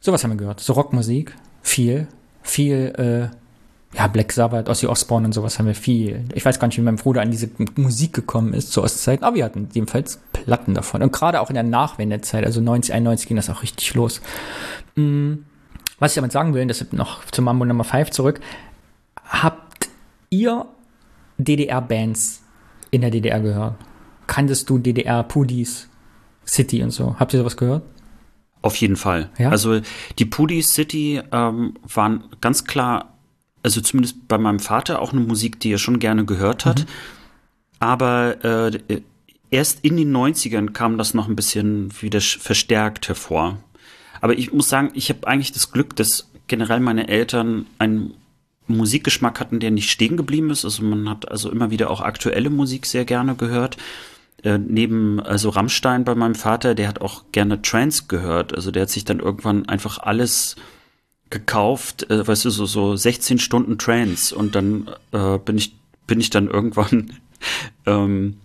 sowas haben wir gehört. So Rockmusik, viel viel, äh, ja, Black Sabbath, Ozzy Osbourne und sowas haben wir viel. Ich weiß gar nicht, wie mein Bruder an diese Musik gekommen ist zur Ostzeit, aber wir hatten jedenfalls Platten davon. Und gerade auch in der Nachwendezeit, also 90, 91 ging das auch richtig los. Hm, was ich damit sagen will, deshalb noch zum Mambo Nummer 5 zurück. Habt ihr DDR-Bands in der DDR gehört? Kanntest du DDR, Pudis, City und so? Habt ihr sowas gehört? Auf jeden Fall. Ja? Also die Pudi City ähm, waren ganz klar, also zumindest bei meinem Vater auch eine Musik, die er schon gerne gehört hat. Mhm. Aber äh, erst in den 90ern kam das noch ein bisschen wieder verstärkt hervor. Aber ich muss sagen, ich habe eigentlich das Glück, dass generell meine Eltern einen Musikgeschmack hatten, der nicht stehen geblieben ist. Also man hat also immer wieder auch aktuelle Musik sehr gerne gehört. Äh, neben also Rammstein bei meinem Vater, der hat auch gerne Trance gehört. Also der hat sich dann irgendwann einfach alles gekauft, äh, weißt du, so, so 16 Stunden Trance und dann äh, bin ich bin ich dann irgendwann ähm,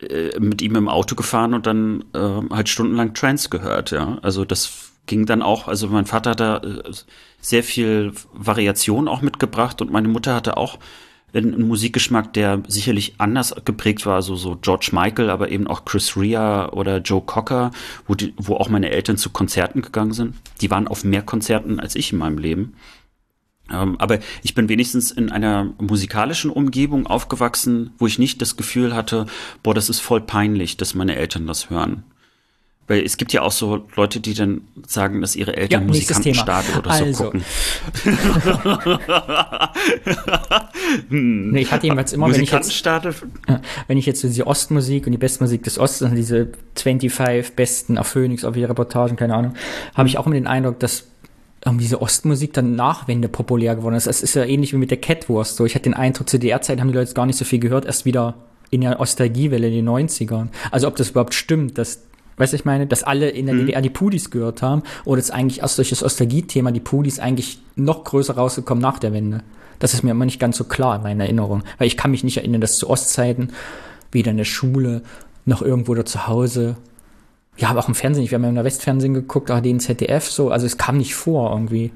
äh, mit ihm im Auto gefahren und dann äh, halt stundenlang Trance gehört, ja. Also das ging dann auch, also mein Vater hat da äh, sehr viel Variation auch mitgebracht und meine Mutter hatte auch ein Musikgeschmack, der sicherlich anders geprägt war, so, so George Michael, aber eben auch Chris Rea oder Joe Cocker, wo, die, wo auch meine Eltern zu Konzerten gegangen sind. Die waren auf mehr Konzerten als ich in meinem Leben. Ähm, aber ich bin wenigstens in einer musikalischen Umgebung aufgewachsen, wo ich nicht das Gefühl hatte, boah, das ist voll peinlich, dass meine Eltern das hören. Weil es gibt ja auch so Leute, die dann sagen, dass ihre Eltern ja, Musikantenstadel oder also. so gucken. nee, ich hatte jedenfalls immer, wenn ich, jetzt, wenn ich jetzt so diese Ostmusik und die Bestmusik des Ostens, diese 25 besten auf Phoenix, auf ihre Reportagen, keine Ahnung, habe ich auch immer den Eindruck, dass irgendwie diese Ostmusik dann Nachwende populär geworden ist. Es ist ja ähnlich wie mit der Catwurst. So, ich hatte den Eindruck, zu der Zeit haben die Leute gar nicht so viel gehört, erst wieder in der Ostalgiewelle in den 90ern. Also ob das überhaupt stimmt, dass Weißt du, ich meine, dass alle in der mhm. DDR die Pudis gehört haben oder ist eigentlich erst durch das Ostalgie-Thema die Pudis eigentlich noch größer rausgekommen nach der Wende. Das ist mir immer nicht ganz so klar in meiner Erinnerung. Weil ich kann mich nicht erinnern, dass zu Ostzeiten, weder in der Schule noch irgendwo oder zu Hause, ja, aber auch im Fernsehen, wir haben ja in der Westfernsehen geguckt, ARD in ZDF, so, also es kam nicht vor irgendwie.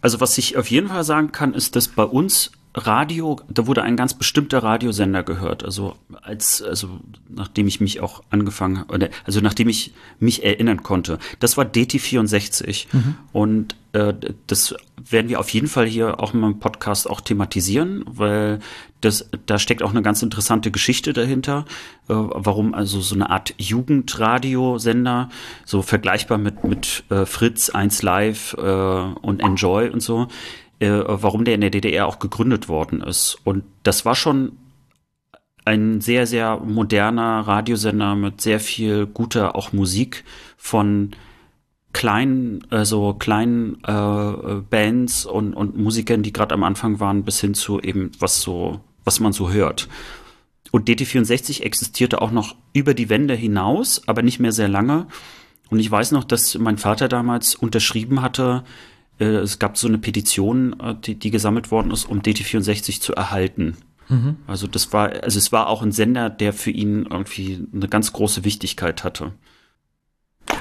Also was ich auf jeden Fall sagen kann, ist, dass bei uns Radio, da wurde ein ganz bestimmter Radiosender gehört. Also als, also nachdem ich mich auch angefangen, oder also nachdem ich mich erinnern konnte. Das war DT64 mhm. und äh, das werden wir auf jeden Fall hier auch in meinem Podcast auch thematisieren, weil das, da steckt auch eine ganz interessante Geschichte dahinter, äh, warum also so eine Art Jugendradiosender, so vergleichbar mit mit äh, Fritz, 1 Live äh, und Enjoy und so äh, warum der in der DDR auch gegründet worden ist. Und das war schon ein sehr, sehr moderner Radiosender mit sehr viel guter auch Musik von kleinen, also kleinen äh, Bands und, und Musikern, die gerade am Anfang waren, bis hin zu eben was so, was man so hört. Und DT64 existierte auch noch über die Wende hinaus, aber nicht mehr sehr lange. Und ich weiß noch, dass mein Vater damals unterschrieben hatte, es gab so eine Petition, äh, die, die gesammelt worden ist, um DT64 zu erhalten. Mhm. Also das war, also es war auch ein Sender, der für ihn irgendwie eine ganz große Wichtigkeit hatte.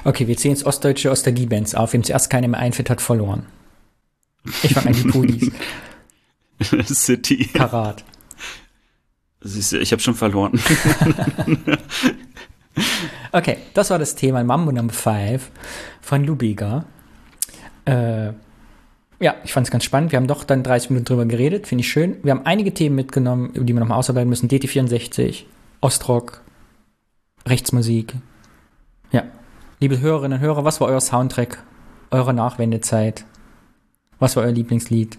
Okay, wir ziehen jetzt ostdeutsche Ostalgie-Bands auf. Wem zuerst keine mehr einfällt, hat verloren. Ich fange an die Pudis. City. Karat. Siehst du, ich habe schon verloren. okay, das war das Thema Mambo Number 5 von Lubiga. Äh, ja, ich fand es ganz spannend. Wir haben doch dann 30 Minuten drüber geredet, finde ich schön. Wir haben einige Themen mitgenommen, über die wir nochmal ausarbeiten müssen. DT64, Ostrock, Rechtsmusik. Ja. Liebe Hörerinnen und Hörer, was war euer Soundtrack, eure Nachwendezeit? Was war euer Lieblingslied?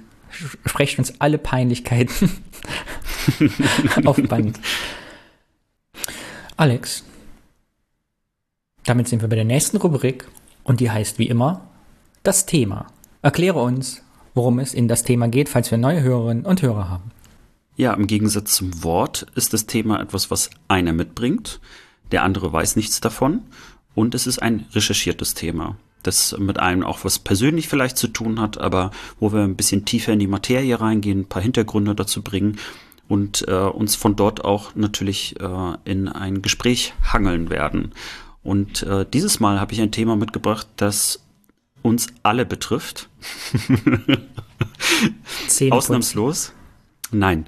Sprecht uns alle Peinlichkeiten auf Band. Alex, damit sind wir bei der nächsten Rubrik und die heißt wie immer das Thema. Erkläre uns, worum es in das Thema geht, falls wir neue Hörerinnen und Hörer haben. Ja, im Gegensatz zum Wort ist das Thema etwas, was einer mitbringt, der andere weiß nichts davon und es ist ein recherchiertes Thema, das mit einem auch was persönlich vielleicht zu tun hat, aber wo wir ein bisschen tiefer in die Materie reingehen, ein paar Hintergründe dazu bringen und äh, uns von dort auch natürlich äh, in ein Gespräch hangeln werden. Und äh, dieses Mal habe ich ein Thema mitgebracht, das uns alle betrifft. Ausnahmslos. Nein.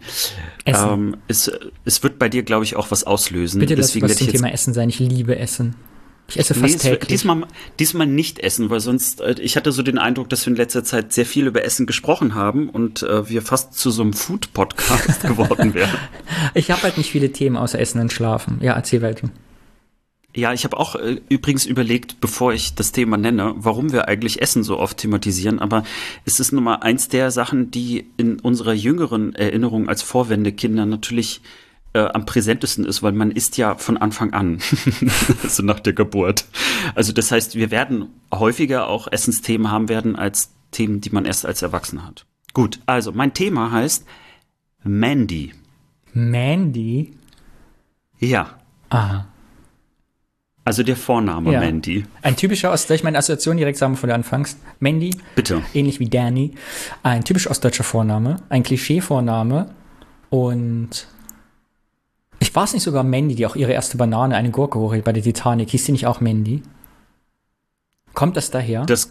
Ähm, es, es wird bei dir, glaube ich, auch was auslösen. Bitte lass Deswegen was zum Thema Essen sein. Ich liebe Essen. Ich esse fast nee, täglich. Diesmal, diesmal nicht essen, weil sonst, äh, ich hatte so den Eindruck, dass wir in letzter Zeit sehr viel über Essen gesprochen haben und äh, wir fast zu so einem Food-Podcast geworden wären. Ich habe halt nicht viele Themen außer Essen und Schlafen. Ja, erzähl weiter. Ja, ich habe auch äh, übrigens überlegt, bevor ich das Thema nenne, warum wir eigentlich Essen so oft thematisieren. Aber es ist nun mal eins der Sachen, die in unserer jüngeren Erinnerung als Vorwendekinder natürlich äh, am präsentesten ist, weil man isst ja von Anfang an, so nach der Geburt. Also das heißt, wir werden häufiger auch Essensthemen haben werden als Themen, die man erst als Erwachsener hat. Gut, also mein Thema heißt Mandy. Mandy? Ja. Aha. Also der Vorname ja. Mandy. Ein typischer Ostdeutscher, ich meine Assoziation direkt sagen, bevor du anfängst. Mandy. Bitte. Ähnlich wie Danny. Ein typisch ostdeutscher Vorname, ein Klischee-Vorname und ich war es nicht sogar Mandy, die auch ihre erste Banane, eine Gurke hochhält bei der Titanic. Hieß sie nicht auch Mandy? Kommt das daher? Das,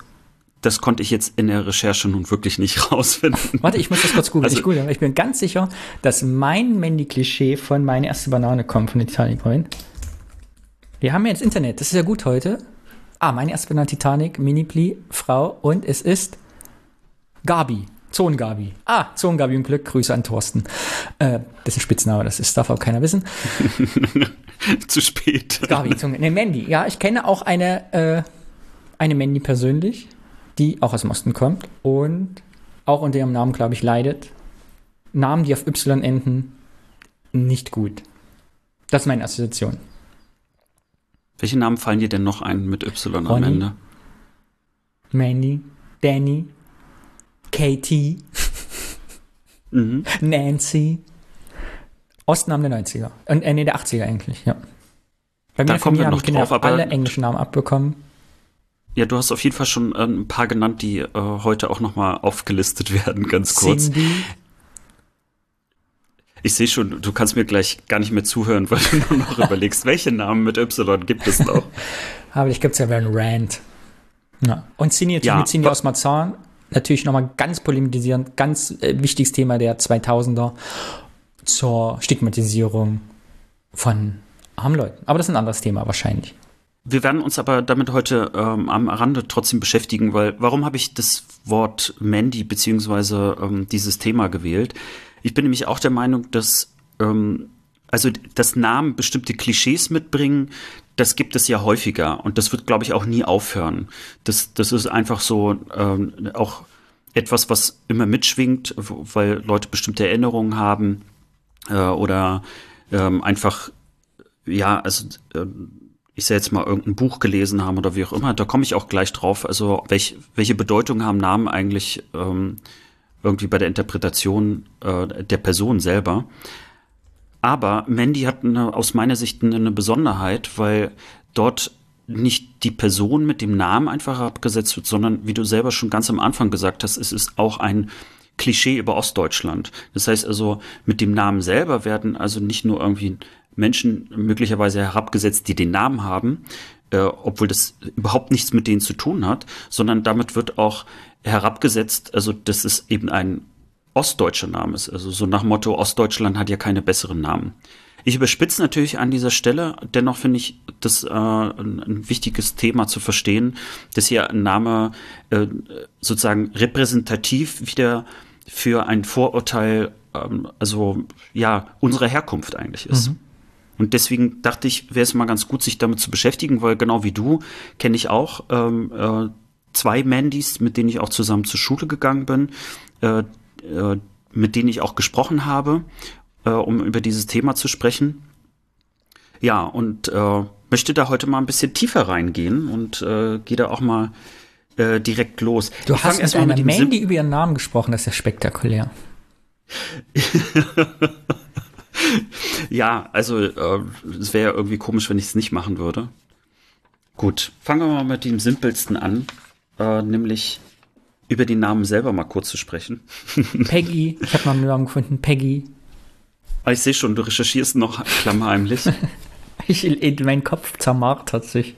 das konnte ich jetzt in der Recherche nun wirklich nicht rausfinden. Warte, ich muss das kurz googeln. Also, ich, google. ich bin ganz sicher, dass mein Mandy-Klischee von meine erste Banane kommt, von der Titanic vorhin. Wir haben ja jetzt Internet, das ist ja gut heute. Ah, meine erste benannte Titanic, Mini-Pli, Frau und es ist Gabi. Zongabi. Ah, Zongabi und Glück. Grüße an Thorsten. Äh, das ist ein Spitzname, das ist, darf auch keiner wissen. zu spät. Scarby-Zunge. Ne, Mandy. Ja, ich kenne auch eine, äh, eine Mandy persönlich, die auch aus dem Osten kommt und auch unter ihrem Namen, glaube ich, leidet. Namen, die auf Y enden, nicht gut. Das ist meine Assoziation. Welche Namen fallen dir denn noch ein mit Y Ronny, am Ende? Mandy, Danny, Katie, mhm. Nancy. Ostnamen der 90er. Und, äh, nee, der 80er eigentlich, ja. Bei mir kommen wir noch drauf, aber alle englischen Namen abbekommen. Ja, du hast auf jeden Fall schon äh, ein paar genannt, die äh, heute auch nochmal aufgelistet werden, ganz kurz. Cindy. Ich sehe schon, du kannst mir gleich gar nicht mehr zuhören, weil du nur noch überlegst, welche Namen mit Y gibt es noch. Aber ich gibt es ja wieder einen Rant. Ja. Und Cindy, ja, mit Cindy aus Marzahn, natürlich nochmal ganz polemisierend, ganz äh, wichtiges Thema der 2000er zur Stigmatisierung von armen Leuten. Aber das ist ein anderes Thema wahrscheinlich. Wir werden uns aber damit heute ähm, am Rande trotzdem beschäftigen, weil warum habe ich das Wort Mandy beziehungsweise ähm, dieses Thema gewählt? Ich bin nämlich auch der Meinung, dass ähm, also das Namen bestimmte Klischees mitbringen, das gibt es ja häufiger und das wird, glaube ich, auch nie aufhören. Das, das ist einfach so ähm, auch etwas, was immer mitschwingt, weil Leute bestimmte Erinnerungen haben äh, oder ähm, einfach, ja, also äh, ich sag jetzt mal irgendein Buch gelesen haben oder wie auch immer, da komme ich auch gleich drauf. Also welch, welche Bedeutung haben Namen eigentlich ähm, irgendwie bei der Interpretation äh, der Person selber? Aber Mandy hat eine, aus meiner Sicht eine Besonderheit, weil dort nicht die Person mit dem Namen einfach abgesetzt wird, sondern wie du selber schon ganz am Anfang gesagt hast, es ist auch ein Klischee über Ostdeutschland. Das heißt also, mit dem Namen selber werden also nicht nur irgendwie Menschen möglicherweise herabgesetzt, die den Namen haben, äh, obwohl das überhaupt nichts mit denen zu tun hat, sondern damit wird auch herabgesetzt, also dass es eben ein ostdeutscher Name ist. Also so nach Motto, Ostdeutschland hat ja keine besseren Namen. Ich überspitze natürlich an dieser Stelle, dennoch finde ich das äh, ein, ein, wichtiges Thema zu verstehen, dass hier ein Name äh, sozusagen repräsentativ wieder für ein Vorurteil, ähm, also ja, unsere Herkunft eigentlich ist. Mhm. Und deswegen dachte ich, wäre es mal ganz gut, sich damit zu beschäftigen, weil genau wie du kenne ich auch ähm, äh, zwei Mandys, mit denen ich auch zusammen zur Schule gegangen bin, äh, äh, mit denen ich auch gesprochen habe, äh, um über dieses Thema zu sprechen. Ja, und äh, möchte da heute mal ein bisschen tiefer reingehen und äh, gehe da auch mal direkt los. Du ich hast mit einer mit Mandy über ihren Namen gesprochen, das ist ja spektakulär. ja, also äh, es wäre irgendwie komisch, wenn ich es nicht machen würde. Gut, fangen wir mal mit dem simpelsten an, äh, nämlich über den Namen selber mal kurz zu sprechen. Peggy, ich habe noch einen Namen gefunden, Peggy. Ah, ich sehe schon, du recherchierst noch klammheimlich. ich, mein Kopf zermartert sich.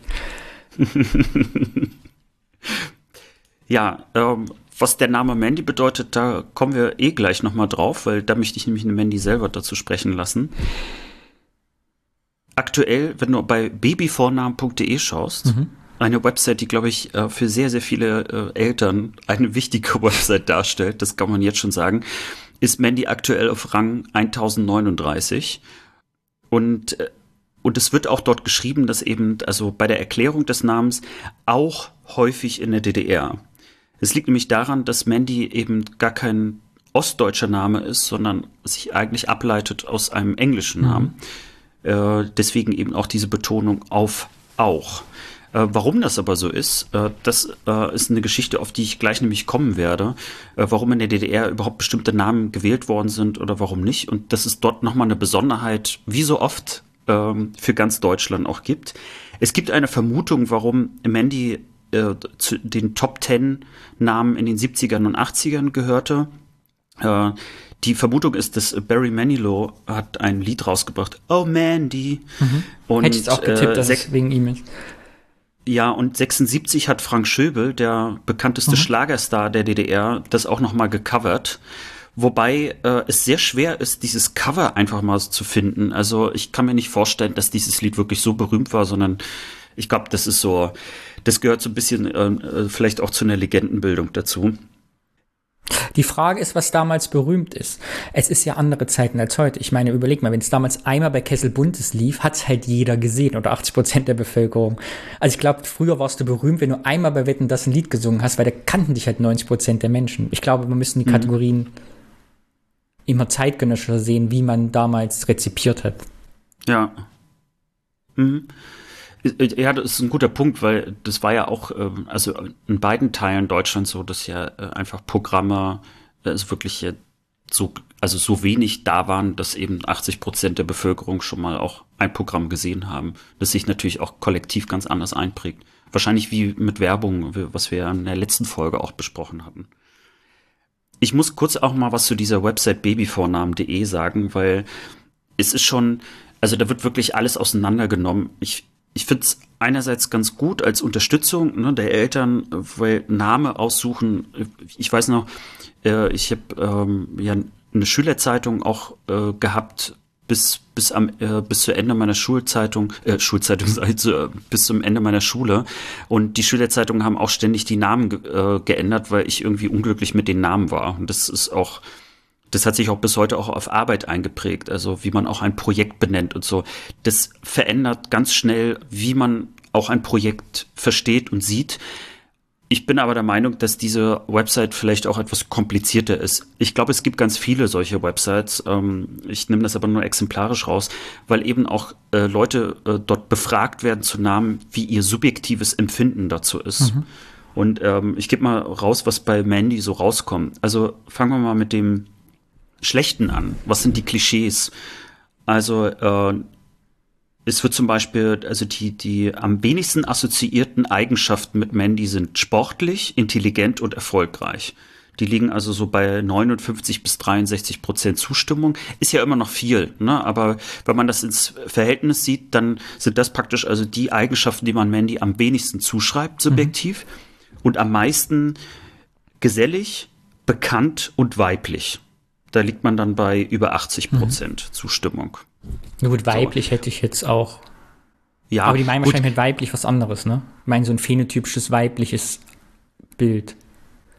ja, ähm, was der Name Mandy bedeutet, da kommen wir eh gleich nochmal drauf, weil da möchte ich nämlich eine Mandy selber dazu sprechen lassen. Aktuell, wenn du bei babyvornamen.de schaust, mhm. eine Website, die, glaube ich, äh, für sehr, sehr viele äh, Eltern eine wichtige Website darstellt, das kann man jetzt schon sagen, ist Mandy aktuell auf Rang 1039. Und, äh, und es wird auch dort geschrieben, dass eben, also bei der Erklärung des Namens auch häufig in der DDR es liegt nämlich daran, dass Mandy eben gar kein ostdeutscher Name ist, sondern sich eigentlich ableitet aus einem englischen mhm. Namen. Mhm. Äh, deswegen eben auch diese Betonung auf auch. Äh, warum das aber so ist, äh, das äh, ist eine Geschichte, auf die ich gleich nämlich kommen werde. Warum in der DDR überhaupt bestimmte Namen gewählt worden sind oder warum nicht. Und dass es dort nochmal eine Besonderheit, wie so oft, ähm, für ganz Deutschland auch gibt. Es gibt eine Vermutung, warum Mandy äh, zu den Top Ten Namen in den 70ern und 80ern gehörte. Äh, die Vermutung ist, dass Barry Manilow hat ein Lied rausgebracht, Oh Mandy. Mhm. Und, Hätte ich auch getippt, äh, dass es wegen ihm ist. Ja, und 76 hat Frank Schöbel, der bekannteste mhm. Schlagerstar der DDR, das auch noch mal gecovert. Wobei äh, es sehr schwer ist, dieses Cover einfach mal zu finden. Also ich kann mir nicht vorstellen, dass dieses Lied wirklich so berühmt war, sondern ich glaube, das ist so, das gehört so ein bisschen äh, äh, vielleicht auch zu einer Legendenbildung dazu. Die Frage ist, was damals berühmt ist. Es ist ja andere Zeiten als heute. Ich meine, überleg mal, wenn es damals einmal bei Kessel Buntes lief, hat es halt jeder gesehen oder 80 Prozent der Bevölkerung. Also ich glaube, früher warst du berühmt, wenn du einmal bei Wetten das ein Lied gesungen hast, weil da kannten dich halt 90 Prozent der Menschen. Ich glaube, wir müssen die mhm. Kategorien immer zeitgenössischer sehen, wie man damals rezipiert hat. Ja. Mhm. Ja, das ist ein guter Punkt, weil das war ja auch, ähm, also in beiden Teilen Deutschlands so, dass ja äh, einfach Programme also wirklich so, also so wenig da waren, dass eben 80 Prozent der Bevölkerung schon mal auch ein Programm gesehen haben, das sich natürlich auch kollektiv ganz anders einprägt. Wahrscheinlich wie mit Werbung, was wir in der letzten Folge auch besprochen hatten. Ich muss kurz auch mal was zu dieser Website babyvornamen.de sagen, weil es ist schon, also da wird wirklich alles auseinandergenommen. Ich, ich finde es einerseits ganz gut als Unterstützung ne, der Eltern, weil Name aussuchen, ich weiß noch, äh, ich habe ähm, ja eine Schülerzeitung auch äh, gehabt bis bis am äh, bis zu Ende meiner Schulzeitung äh, Schulzeitung also, bis zum Ende meiner Schule. Und die Schülerzeitungen haben auch ständig die Namen ge äh, geändert, weil ich irgendwie unglücklich mit den Namen war. Und das ist auch das hat sich auch bis heute auch auf Arbeit eingeprägt, also wie man auch ein Projekt benennt und so. Das verändert ganz schnell, wie man auch ein Projekt versteht und sieht. Ich bin aber der Meinung, dass diese Website vielleicht auch etwas komplizierter ist. Ich glaube, es gibt ganz viele solche Websites. Ähm, ich nehme das aber nur exemplarisch raus, weil eben auch äh, Leute äh, dort befragt werden zu Namen, wie ihr subjektives Empfinden dazu ist. Mhm. Und ähm, ich gebe mal raus, was bei Mandy so rauskommt. Also fangen wir mal mit dem Schlechten an. Was sind die Klischees? Also äh, es wird zum Beispiel, also die, die am wenigsten assoziierten Eigenschaften mit Mandy sind sportlich, intelligent und erfolgreich. Die liegen also so bei 59 bis 63 Prozent Zustimmung. Ist ja immer noch viel, ne? aber wenn man das ins Verhältnis sieht, dann sind das praktisch also die Eigenschaften, die man Mandy am wenigsten zuschreibt, subjektiv, mhm. und am meisten gesellig, bekannt und weiblich. Da liegt man dann bei über 80 Prozent mhm. Zustimmung. Na gut, weiblich so. hätte ich jetzt auch. Ja, aber die meinen wahrscheinlich mit weiblich was anderes, ne? Ich meine, so ein phänotypisches weibliches Bild.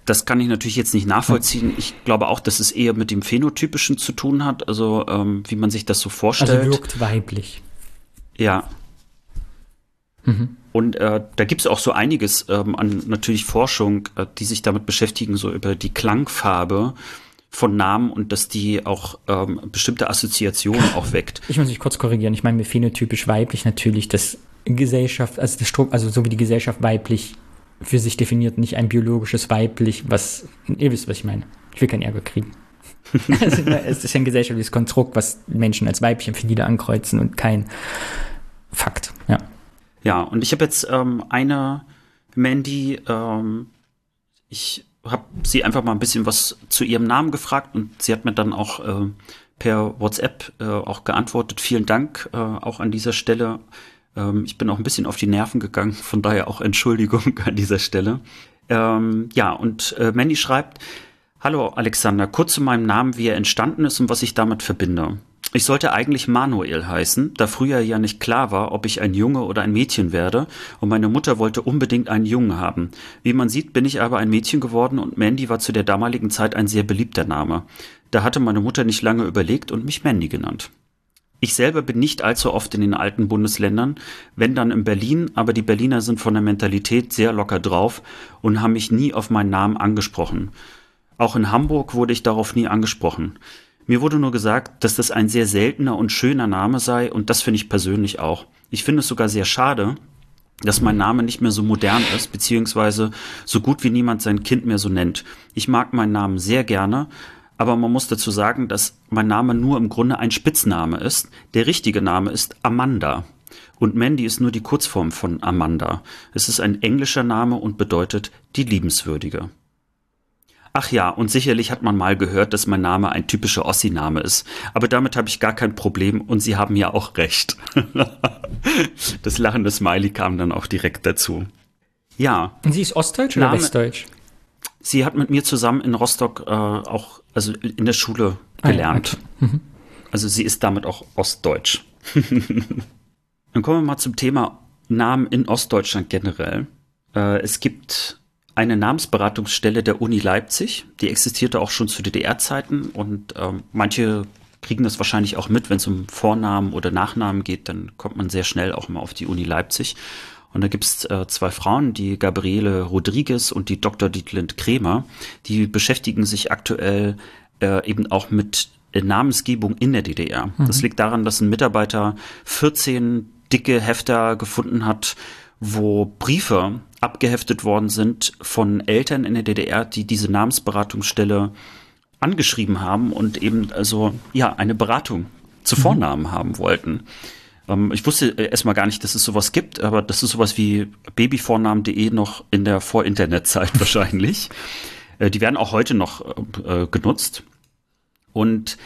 Das kann ich natürlich jetzt nicht nachvollziehen. Ich glaube auch, dass es eher mit dem Phänotypischen zu tun hat, also ähm, wie man sich das so vorstellt. Also wirkt weiblich. Ja. Mhm. Und äh, da gibt es auch so einiges ähm, an natürlich Forschung, äh, die sich damit beschäftigen, so über die Klangfarbe von Namen und dass die auch ähm, bestimmte Assoziationen auch weckt. Ich muss mich kurz korrigieren. Ich meine mir phänotypisch weiblich natürlich das Gesellschaft, also das also so wie die Gesellschaft weiblich für sich definiert, nicht ein biologisches weiblich, was ihr wisst, was ich meine. Ich will keinen Ärger kriegen. also, es ist ein gesellschaftliches Konstrukt, was Menschen als weiblich empfinden, die da ankreuzen und kein Fakt. Ja. Ja, und ich habe jetzt ähm, eine Mandy, ähm, ich habe sie einfach mal ein bisschen was zu ihrem Namen gefragt und sie hat mir dann auch äh, per WhatsApp äh, auch geantwortet. Vielen Dank äh, auch an dieser Stelle. Ähm, ich bin auch ein bisschen auf die Nerven gegangen, von daher auch Entschuldigung an dieser Stelle. Ähm, ja, und äh, Mandy schreibt, Hallo Alexander, kurz zu meinem Namen, wie er entstanden ist und was ich damit verbinde. Ich sollte eigentlich Manuel heißen, da früher ja nicht klar war, ob ich ein Junge oder ein Mädchen werde, und meine Mutter wollte unbedingt einen Jungen haben. Wie man sieht, bin ich aber ein Mädchen geworden und Mandy war zu der damaligen Zeit ein sehr beliebter Name. Da hatte meine Mutter nicht lange überlegt und mich Mandy genannt. Ich selber bin nicht allzu oft in den alten Bundesländern, wenn dann in Berlin, aber die Berliner sind von der Mentalität sehr locker drauf und haben mich nie auf meinen Namen angesprochen. Auch in Hamburg wurde ich darauf nie angesprochen. Mir wurde nur gesagt, dass das ein sehr seltener und schöner Name sei und das finde ich persönlich auch. Ich finde es sogar sehr schade, dass mein Name nicht mehr so modern ist, beziehungsweise so gut wie niemand sein Kind mehr so nennt. Ich mag meinen Namen sehr gerne, aber man muss dazu sagen, dass mein Name nur im Grunde ein Spitzname ist. Der richtige Name ist Amanda. Und Mandy ist nur die Kurzform von Amanda. Es ist ein englischer Name und bedeutet die Liebenswürdige. Ach ja, und sicherlich hat man mal gehört, dass mein Name ein typischer Ossi-Name ist. Aber damit habe ich gar kein Problem und Sie haben ja auch recht. das lachende Smiley kam dann auch direkt dazu. Ja. Und sie ist Ostdeutsch Name, oder Westdeutsch? Sie hat mit mir zusammen in Rostock äh, auch, also in der Schule gelernt. Ah, okay. mhm. Also sie ist damit auch Ostdeutsch. dann kommen wir mal zum Thema Namen in Ostdeutschland generell. Äh, es gibt eine Namensberatungsstelle der Uni Leipzig. Die existierte auch schon zu DDR-Zeiten und ähm, manche kriegen das wahrscheinlich auch mit, wenn es um Vornamen oder Nachnamen geht, dann kommt man sehr schnell auch mal auf die Uni Leipzig. Und da gibt's äh, zwei Frauen, die Gabriele Rodriguez und die Dr. Dietlind Kremer, die beschäftigen sich aktuell äh, eben auch mit äh, Namensgebung in der DDR. Mhm. Das liegt daran, dass ein Mitarbeiter 14 dicke Hefter gefunden hat, wo Briefe abgeheftet worden sind von Eltern in der DDR, die diese Namensberatungsstelle angeschrieben haben und eben also ja eine Beratung zu mhm. Vornamen mhm. haben wollten. Ähm, ich wusste äh, erstmal gar nicht, dass es sowas gibt, aber das ist sowas wie babyvornamen.de noch in der Vor-Internet-Zeit wahrscheinlich. Äh, die werden auch heute noch äh, genutzt. Und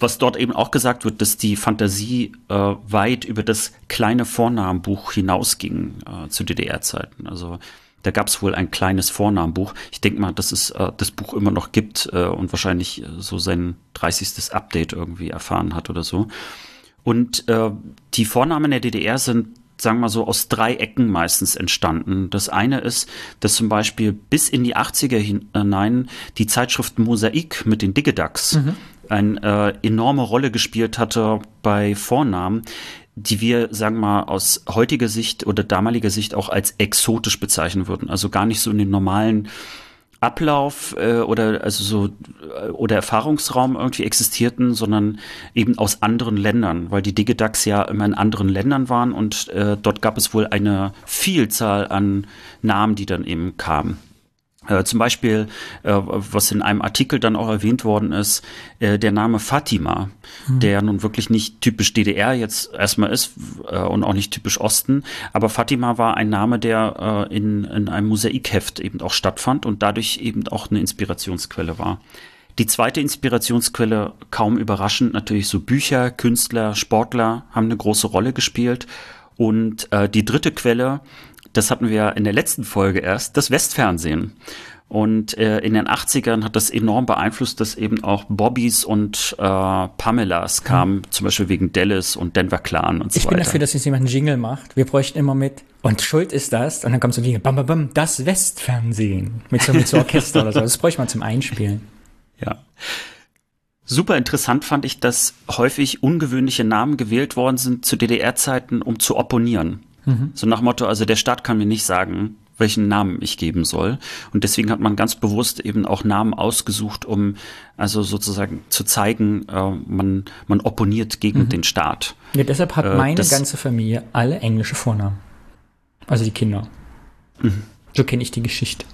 was dort eben auch gesagt wird, dass die Fantasie äh, weit über das kleine Vornamenbuch hinausging äh, zu DDR-Zeiten. Also da gab es wohl ein kleines Vornamenbuch. Ich denke mal, dass es äh, das Buch immer noch gibt äh, und wahrscheinlich äh, so sein 30. Update irgendwie erfahren hat oder so. Und äh, die Vornamen der DDR sind sagen wir mal so, aus drei Ecken meistens entstanden. Das eine ist, dass zum Beispiel bis in die 80er hinein die Zeitschrift Mosaik mit den Digidax mhm. Eine äh, enorme Rolle gespielt hatte bei Vornamen, die wir, sagen wir mal, aus heutiger Sicht oder damaliger Sicht auch als exotisch bezeichnen würden. Also gar nicht so in den normalen Ablauf äh, oder also so äh, oder Erfahrungsraum irgendwie existierten, sondern eben aus anderen Ländern, weil die Digidax ja immer in anderen Ländern waren und äh, dort gab es wohl eine Vielzahl an Namen, die dann eben kamen. Äh, zum Beispiel, äh, was in einem Artikel dann auch erwähnt worden ist, äh, der Name Fatima, mhm. der nun wirklich nicht typisch DDR jetzt erstmal ist und auch nicht typisch Osten, aber Fatima war ein Name, der in, in einem Mosaikheft eben auch stattfand und dadurch eben auch eine Inspirationsquelle war. Die zweite Inspirationsquelle, kaum überraschend, natürlich so Bücher, Künstler, Sportler haben eine große Rolle gespielt. Und die dritte Quelle, das hatten wir in der letzten Folge erst, das Westfernsehen. Und äh, in den 80ern hat das enorm beeinflusst, dass eben auch Bobbys und äh, Pamelas kamen, mhm. zum Beispiel wegen Dallas und Denver Clan und so weiter. Ich bin dafür, dass jetzt jemand einen Jingle macht. Wir bräuchten immer mit. Und Schuld ist das. Und dann kommt so ein Jingle. Bam, bam, bam, das Westfernsehen. Mit so, mit so Orchester oder so. Das bräuchte man zum Einspielen. Ja. Super interessant fand ich, dass häufig ungewöhnliche Namen gewählt worden sind zu DDR-Zeiten, um zu opponieren. Mhm. So nach Motto, also der Staat kann mir nicht sagen, welchen Namen ich geben soll. Und deswegen hat man ganz bewusst eben auch Namen ausgesucht, um also sozusagen zu zeigen, äh, man, man opponiert gegen mhm. den Staat. Ja, deshalb hat äh, meine ganze Familie alle englische Vornamen. Also die Kinder. Mhm. So kenne ich die Geschichte.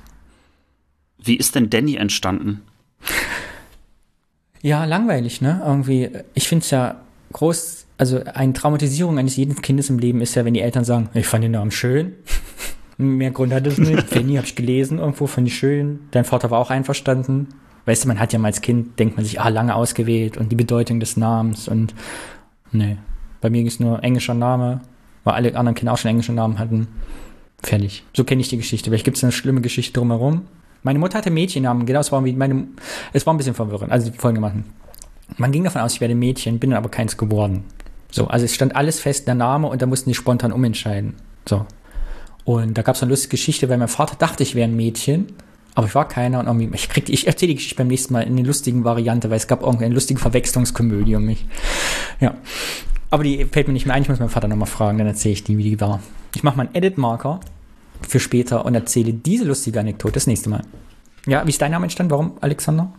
Wie ist denn Danny entstanden? Ja, langweilig, ne? Irgendwie, ich finde es ja groß also eine Traumatisierung eines jeden Kindes im Leben ist ja, wenn die Eltern sagen, ich fand den Namen schön. Mehr Grund hat es nicht. Fanny habe ich gelesen irgendwo, fand ich schön. Dein Vater war auch einverstanden. Weißt du, man hat ja mal als Kind, denkt man sich, ah, lange ausgewählt und die Bedeutung des Namens und nee. Bei mir ging es nur englischer Name, weil alle anderen Kinder auch schon englische Namen hatten. Fertig. So kenne ich die Geschichte. Vielleicht gibt es eine schlimme Geschichte drumherum. Meine Mutter hatte Mädchennamen, genau, es war, wie meine, es war ein bisschen verwirrend, also die folgendermaßen. Man ging davon aus, ich werde Mädchen, bin dann aber keins geworden. So, also es stand alles fest, der Name, und da mussten die spontan umentscheiden. So. Und da gab es eine lustige Geschichte, weil mein Vater dachte, ich wäre ein Mädchen, aber ich war keiner und irgendwie, ich ich erzähle die Geschichte beim nächsten Mal in einer lustigen Variante, weil es gab irgendwie eine lustige Verwechslungskomödie um mich. Ja. Aber die fällt mir nicht mehr ein, ich muss meinen Vater nochmal fragen, dann erzähle ich die, wie die war. Ich mache mal einen Edit-Marker für später und erzähle diese lustige Anekdote das nächste Mal. Ja, wie ist dein Name entstanden? Warum, Alexander?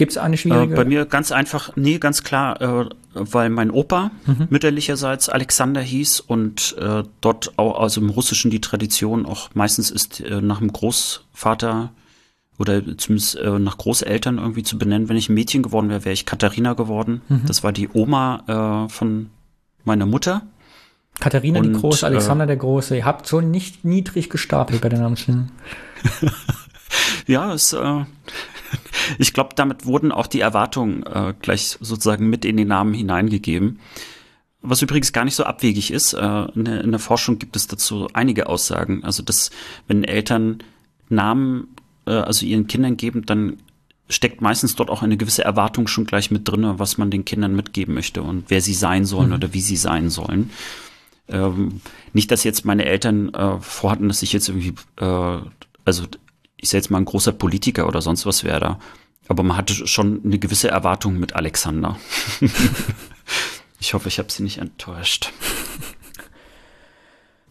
Gibt es eine schwierige? Äh, bei mir ganz einfach, nee, ganz klar, äh, weil mein Opa mhm. mütterlicherseits Alexander hieß und äh, dort auch, also im Russischen die Tradition auch meistens ist äh, nach dem Großvater oder zumindest äh, nach Großeltern irgendwie zu benennen. Wenn ich ein Mädchen geworden wäre, wäre ich Katharina geworden. Mhm. Das war die Oma äh, von meiner Mutter. Katharina und, die Große, Alexander der Große. Ihr habt so nicht niedrig gestapelt bei den Namensschildern. ja, es äh, ich glaube, damit wurden auch die Erwartungen äh, gleich sozusagen mit in den Namen hineingegeben. Was übrigens gar nicht so abwegig ist. Äh, in, der, in der Forschung gibt es dazu einige Aussagen. Also, dass wenn Eltern Namen, äh, also ihren Kindern geben, dann steckt meistens dort auch eine gewisse Erwartung schon gleich mit drin, was man den Kindern mitgeben möchte und wer sie sein sollen mhm. oder wie sie sein sollen. Ähm, nicht, dass jetzt meine Eltern äh, vorhatten, dass ich jetzt irgendwie, äh, also ich sag jetzt mal, ein großer Politiker oder sonst was wäre da. Aber man hatte schon eine gewisse Erwartung mit Alexander. ich hoffe, ich habe sie nicht enttäuscht.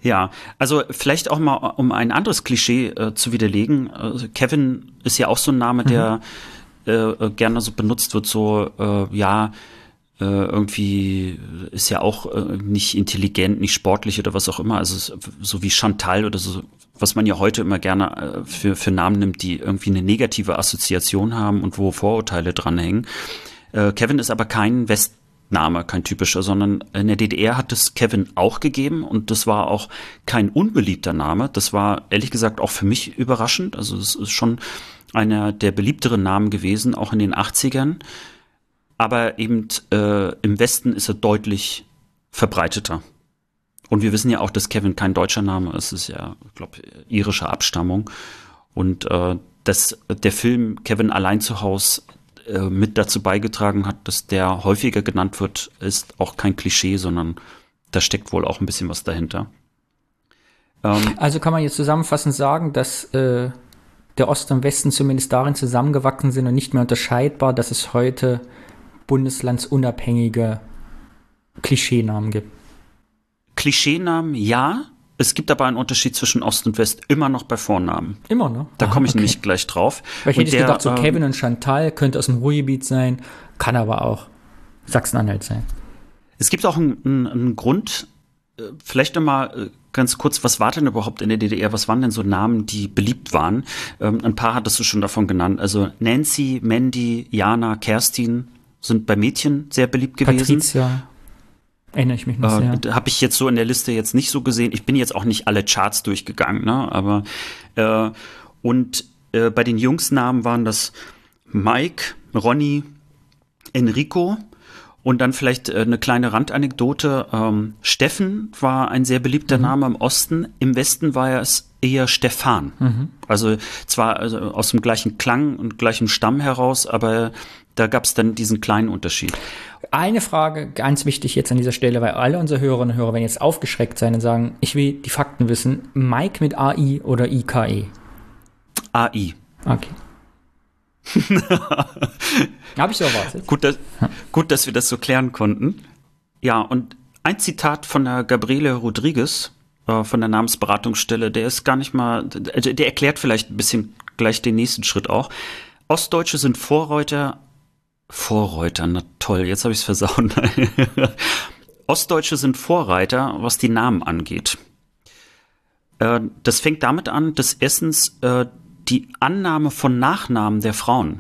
Ja, also vielleicht auch mal, um ein anderes Klischee äh, zu widerlegen. Also Kevin ist ja auch so ein Name, der mhm. äh, gerne so benutzt wird, so, äh, ja, äh, irgendwie ist ja auch äh, nicht intelligent, nicht sportlich oder was auch immer. Also so wie Chantal oder so, was man ja heute immer gerne äh, für, für Namen nimmt, die irgendwie eine negative Assoziation haben und wo Vorurteile dranhängen. Kevin ist aber kein West Name, kein typischer, sondern in der DDR hat es Kevin auch gegeben und das war auch kein unbeliebter Name. Das war ehrlich gesagt auch für mich überraschend. Also es ist schon einer der beliebteren Namen gewesen, auch in den 80ern. Aber eben äh, im Westen ist er deutlich verbreiteter. Und wir wissen ja auch, dass Kevin kein deutscher Name ist. Es ist ja, ich glaube, irische Abstammung. Und äh, dass der Film Kevin allein zu Hause äh, mit dazu beigetragen hat, dass der häufiger genannt wird, ist auch kein Klischee, sondern da steckt wohl auch ein bisschen was dahinter. Ähm, also kann man jetzt zusammenfassend sagen, dass äh, der Osten und Westen zumindest darin zusammengewachsen sind und nicht mehr unterscheidbar, dass es heute bundeslandsunabhängige Klischeenamen gibt. Klischeenamen ja, es gibt aber einen Unterschied zwischen Ost und West immer noch bei Vornamen. Immer noch? Da komme ich okay. nämlich gleich drauf. Weil ich und hätte der, gedacht, so ähm, Kevin und Chantal könnte aus dem Ruhrgebiet sein, kann aber auch Sachsen-Anhalt sein. Es gibt auch einen, einen, einen Grund, äh, vielleicht nochmal äh, ganz kurz, was war denn überhaupt in der DDR? Was waren denn so Namen, die beliebt waren? Ähm, ein paar hattest du schon davon genannt. Also Nancy, Mandy, Jana, Kerstin sind bei Mädchen sehr beliebt gewesen. Patricia. Erinnere ich mich nicht äh, sehr. Habe ich jetzt so in der Liste jetzt nicht so gesehen. Ich bin jetzt auch nicht alle Charts durchgegangen, ne? Aber äh, und äh, bei den Jungsnamen waren das Mike, Ronny, Enrico und dann vielleicht äh, eine kleine Randanekdote. Ähm, Steffen war ein sehr beliebter mhm. Name im Osten. Im Westen war es eher Stefan. Mhm. Also zwar also aus dem gleichen Klang und gleichem Stamm heraus, aber da gab es dann diesen kleinen Unterschied. Eine Frage, ganz wichtig jetzt an dieser Stelle, weil alle unsere Hörerinnen und Hörer werden jetzt aufgeschreckt sein und sagen, ich will die Fakten wissen. Mike mit AI oder IKE? AI. Okay. Habe ich so erwartet. Gut dass, gut, dass wir das so klären konnten. Ja, und ein Zitat von der Gabriele Rodriguez äh, von der Namensberatungsstelle, der ist gar nicht mal, der, der erklärt vielleicht ein bisschen gleich den nächsten Schritt auch. Ostdeutsche sind Vorreiter Vorreiter, na toll, jetzt habe ich es versaut. Ostdeutsche sind Vorreiter, was die Namen angeht. Äh, das fängt damit an, dass erstens äh, die Annahme von Nachnamen der Frauen,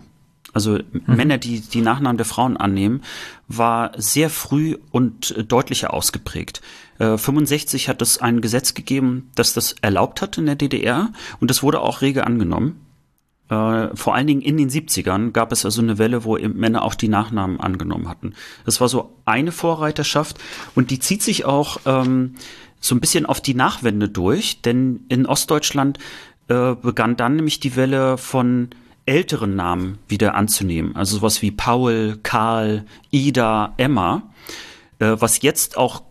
also mhm. Männer, die die Nachnamen der Frauen annehmen, war sehr früh und deutlicher ausgeprägt. 65 hat es ein Gesetz gegeben, das das erlaubt hat in der DDR und das wurde auch rege angenommen. Äh, vor allen Dingen in den 70ern gab es also eine Welle, wo Männer auch die Nachnamen angenommen hatten. Das war so eine Vorreiterschaft und die zieht sich auch ähm, so ein bisschen auf die Nachwende durch, denn in Ostdeutschland äh, begann dann nämlich die Welle von älteren Namen wieder anzunehmen. Also sowas wie Paul, Karl, Ida, Emma, äh, was jetzt auch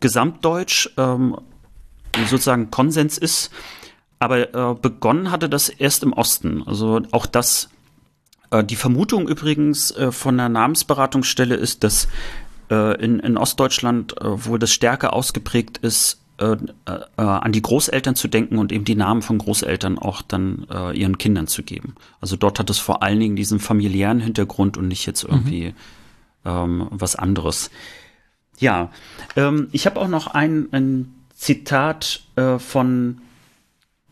gesamtdeutsch ähm, sozusagen Konsens ist, aber äh, begonnen hatte das erst im Osten. Also auch das, äh, die Vermutung übrigens äh, von der Namensberatungsstelle ist, dass äh, in, in Ostdeutschland, äh, wo das stärker ausgeprägt ist, äh, an die Großeltern zu denken und eben die Namen von Großeltern auch dann ihren Kindern zu geben. Also dort hat es vor allen Dingen diesen familiären Hintergrund und nicht jetzt irgendwie mhm. ähm, was anderes. Ja, ähm, ich habe auch noch ein, ein Zitat von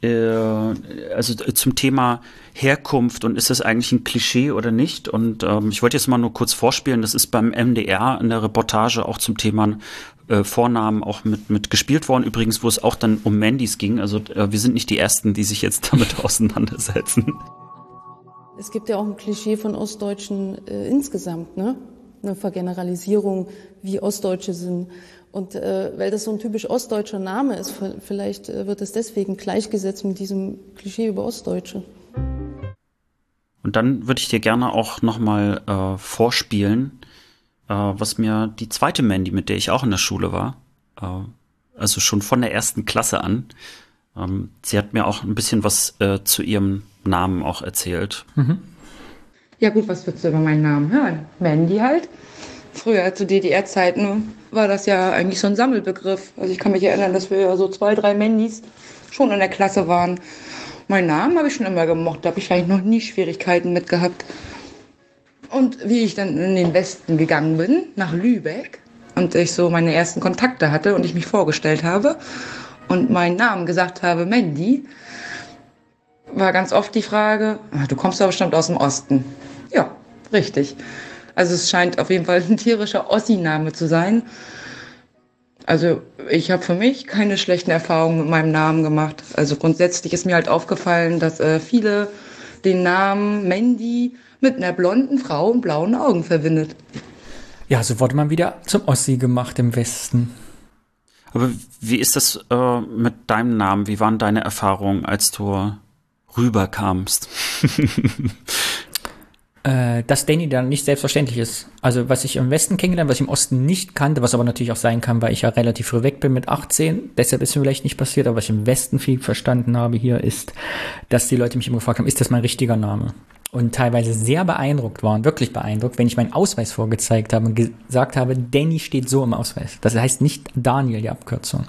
äh, also zum Thema Herkunft und ist das eigentlich ein Klischee oder nicht? Und ähm, ich wollte jetzt mal nur kurz vorspielen, das ist beim MDR in der Reportage auch zum Thema äh, Vornamen auch mit, mit gespielt worden, übrigens, wo es auch dann um Mandys ging. Also äh, wir sind nicht die Ersten, die sich jetzt damit auseinandersetzen. Es gibt ja auch ein Klischee von Ostdeutschen äh, insgesamt, ne? Eine Vergeneralisierung, wie Ostdeutsche sind. Und äh, weil das so ein typisch ostdeutscher Name ist, vielleicht äh, wird es deswegen gleichgesetzt mit diesem Klischee über Ostdeutsche. Und dann würde ich dir gerne auch nochmal äh, vorspielen, äh, was mir die zweite Mandy, mit der ich auch in der Schule war, äh, also schon von der ersten Klasse an, ähm, sie hat mir auch ein bisschen was äh, zu ihrem Namen auch erzählt. Mhm. Ja gut, was würdest du über meinen Namen hören? Mandy halt. Früher zu DDR-Zeiten war das ja eigentlich so ein Sammelbegriff. Also ich kann mich erinnern, dass wir ja so zwei, drei Mandys schon in der Klasse waren. Meinen Namen habe ich schon immer gemocht, da habe ich eigentlich noch nie Schwierigkeiten mit gehabt. Und wie ich dann in den Westen gegangen bin, nach Lübeck, und ich so meine ersten Kontakte hatte und ich mich vorgestellt habe und meinen Namen gesagt habe, Mandy, war ganz oft die Frage, ah, du kommst aber bestimmt aus dem Osten. Ja, richtig. Also es scheint auf jeden Fall ein tierischer Ossi-Name zu sein. Also ich habe für mich keine schlechten Erfahrungen mit meinem Namen gemacht. Also grundsätzlich ist mir halt aufgefallen, dass äh, viele den Namen Mandy mit einer blonden Frau und blauen Augen verbindet. Ja, so wurde man wieder zum Ossi gemacht im Westen. Aber wie ist das äh, mit deinem Namen? Wie waren deine Erfahrungen, als du rüberkamst? äh, dass Danny dann nicht selbstverständlich ist. Also was ich im Westen kennengelernt, was ich im Osten nicht kannte, was aber natürlich auch sein kann, weil ich ja relativ früh weg bin mit 18, deshalb ist mir vielleicht nicht passiert, aber was ich im Westen viel verstanden habe hier, ist, dass die Leute mich immer gefragt haben, ist das mein richtiger Name? und teilweise sehr beeindruckt waren, wirklich beeindruckt, wenn ich meinen Ausweis vorgezeigt habe und gesagt habe, Danny steht so im Ausweis. Das heißt nicht Daniel, die Abkürzung.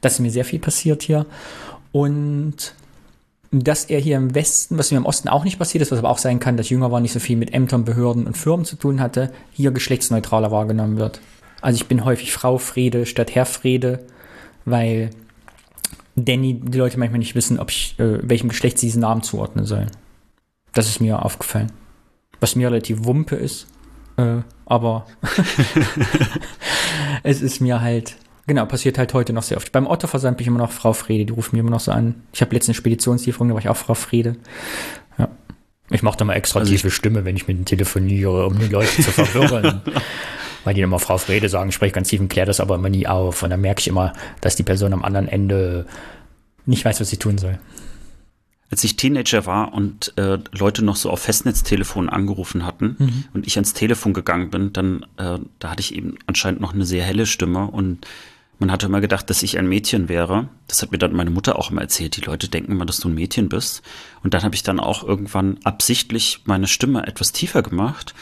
Das ist mir sehr viel passiert hier. Und dass er hier im Westen, was mir im Osten auch nicht passiert ist, was aber auch sein kann, dass jünger war, nicht so viel mit Ämtern, Behörden und Firmen zu tun hatte, hier geschlechtsneutraler wahrgenommen wird. Also ich bin häufig Frau Frede statt Herr Frede, weil Danny, die Leute manchmal nicht wissen, ob ich, äh, welchem Geschlecht sie diesen Namen zuordnen sollen. Das ist mir aufgefallen. Was mir relativ wumpe ist, äh, aber es ist mir halt, genau, passiert halt heute noch sehr oft. Beim Otto-Versand bin ich immer noch Frau Frede, die rufen mir immer noch so an. Ich habe letztens Speditionslieferung, da war ich auch Frau Frede. Ja. Ich mache da mal extra also tiefe Stimme, wenn ich mit denen telefoniere, um die Leute zu verwirren. Weil die immer Frau Frede sagen, ich spreche ganz tief und kläre das aber immer nie auf. Und dann merke ich immer, dass die Person am anderen Ende nicht weiß, was sie tun soll als ich Teenager war und äh, Leute noch so auf Festnetztelefon angerufen hatten mhm. und ich ans Telefon gegangen bin, dann äh, da hatte ich eben anscheinend noch eine sehr helle Stimme und man hatte immer gedacht, dass ich ein Mädchen wäre. Das hat mir dann meine Mutter auch immer erzählt. Die Leute denken immer, dass du ein Mädchen bist. Und dann habe ich dann auch irgendwann absichtlich meine Stimme etwas tiefer gemacht,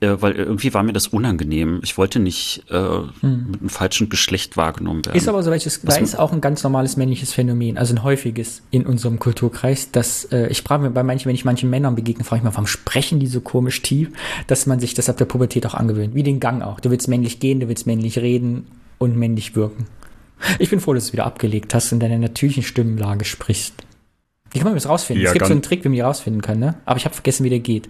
äh, weil irgendwie war mir das unangenehm. Ich wollte nicht äh, hm. mit einem falschen Geschlecht wahrgenommen werden. Ist aber so welches ist auch ein ganz normales männliches Phänomen, also ein häufiges in unserem Kulturkreis, dass äh, ich frage mich bei manchen, wenn ich manchen Männern begegne, frage ich mich, warum sprechen die so komisch tief, dass man sich das ab der Pubertät auch angewöhnt, wie den Gang auch. Du willst männlich gehen, du willst männlich reden und männlich wirken. Ich bin froh, dass du es wieder abgelegt hast und deine natürlichen Stimmenlage sprichst. Wie kann man das rausfinden? Ja, es gibt so einen Trick, wie man die rausfinden kann, ne? Aber ich habe vergessen, wie der geht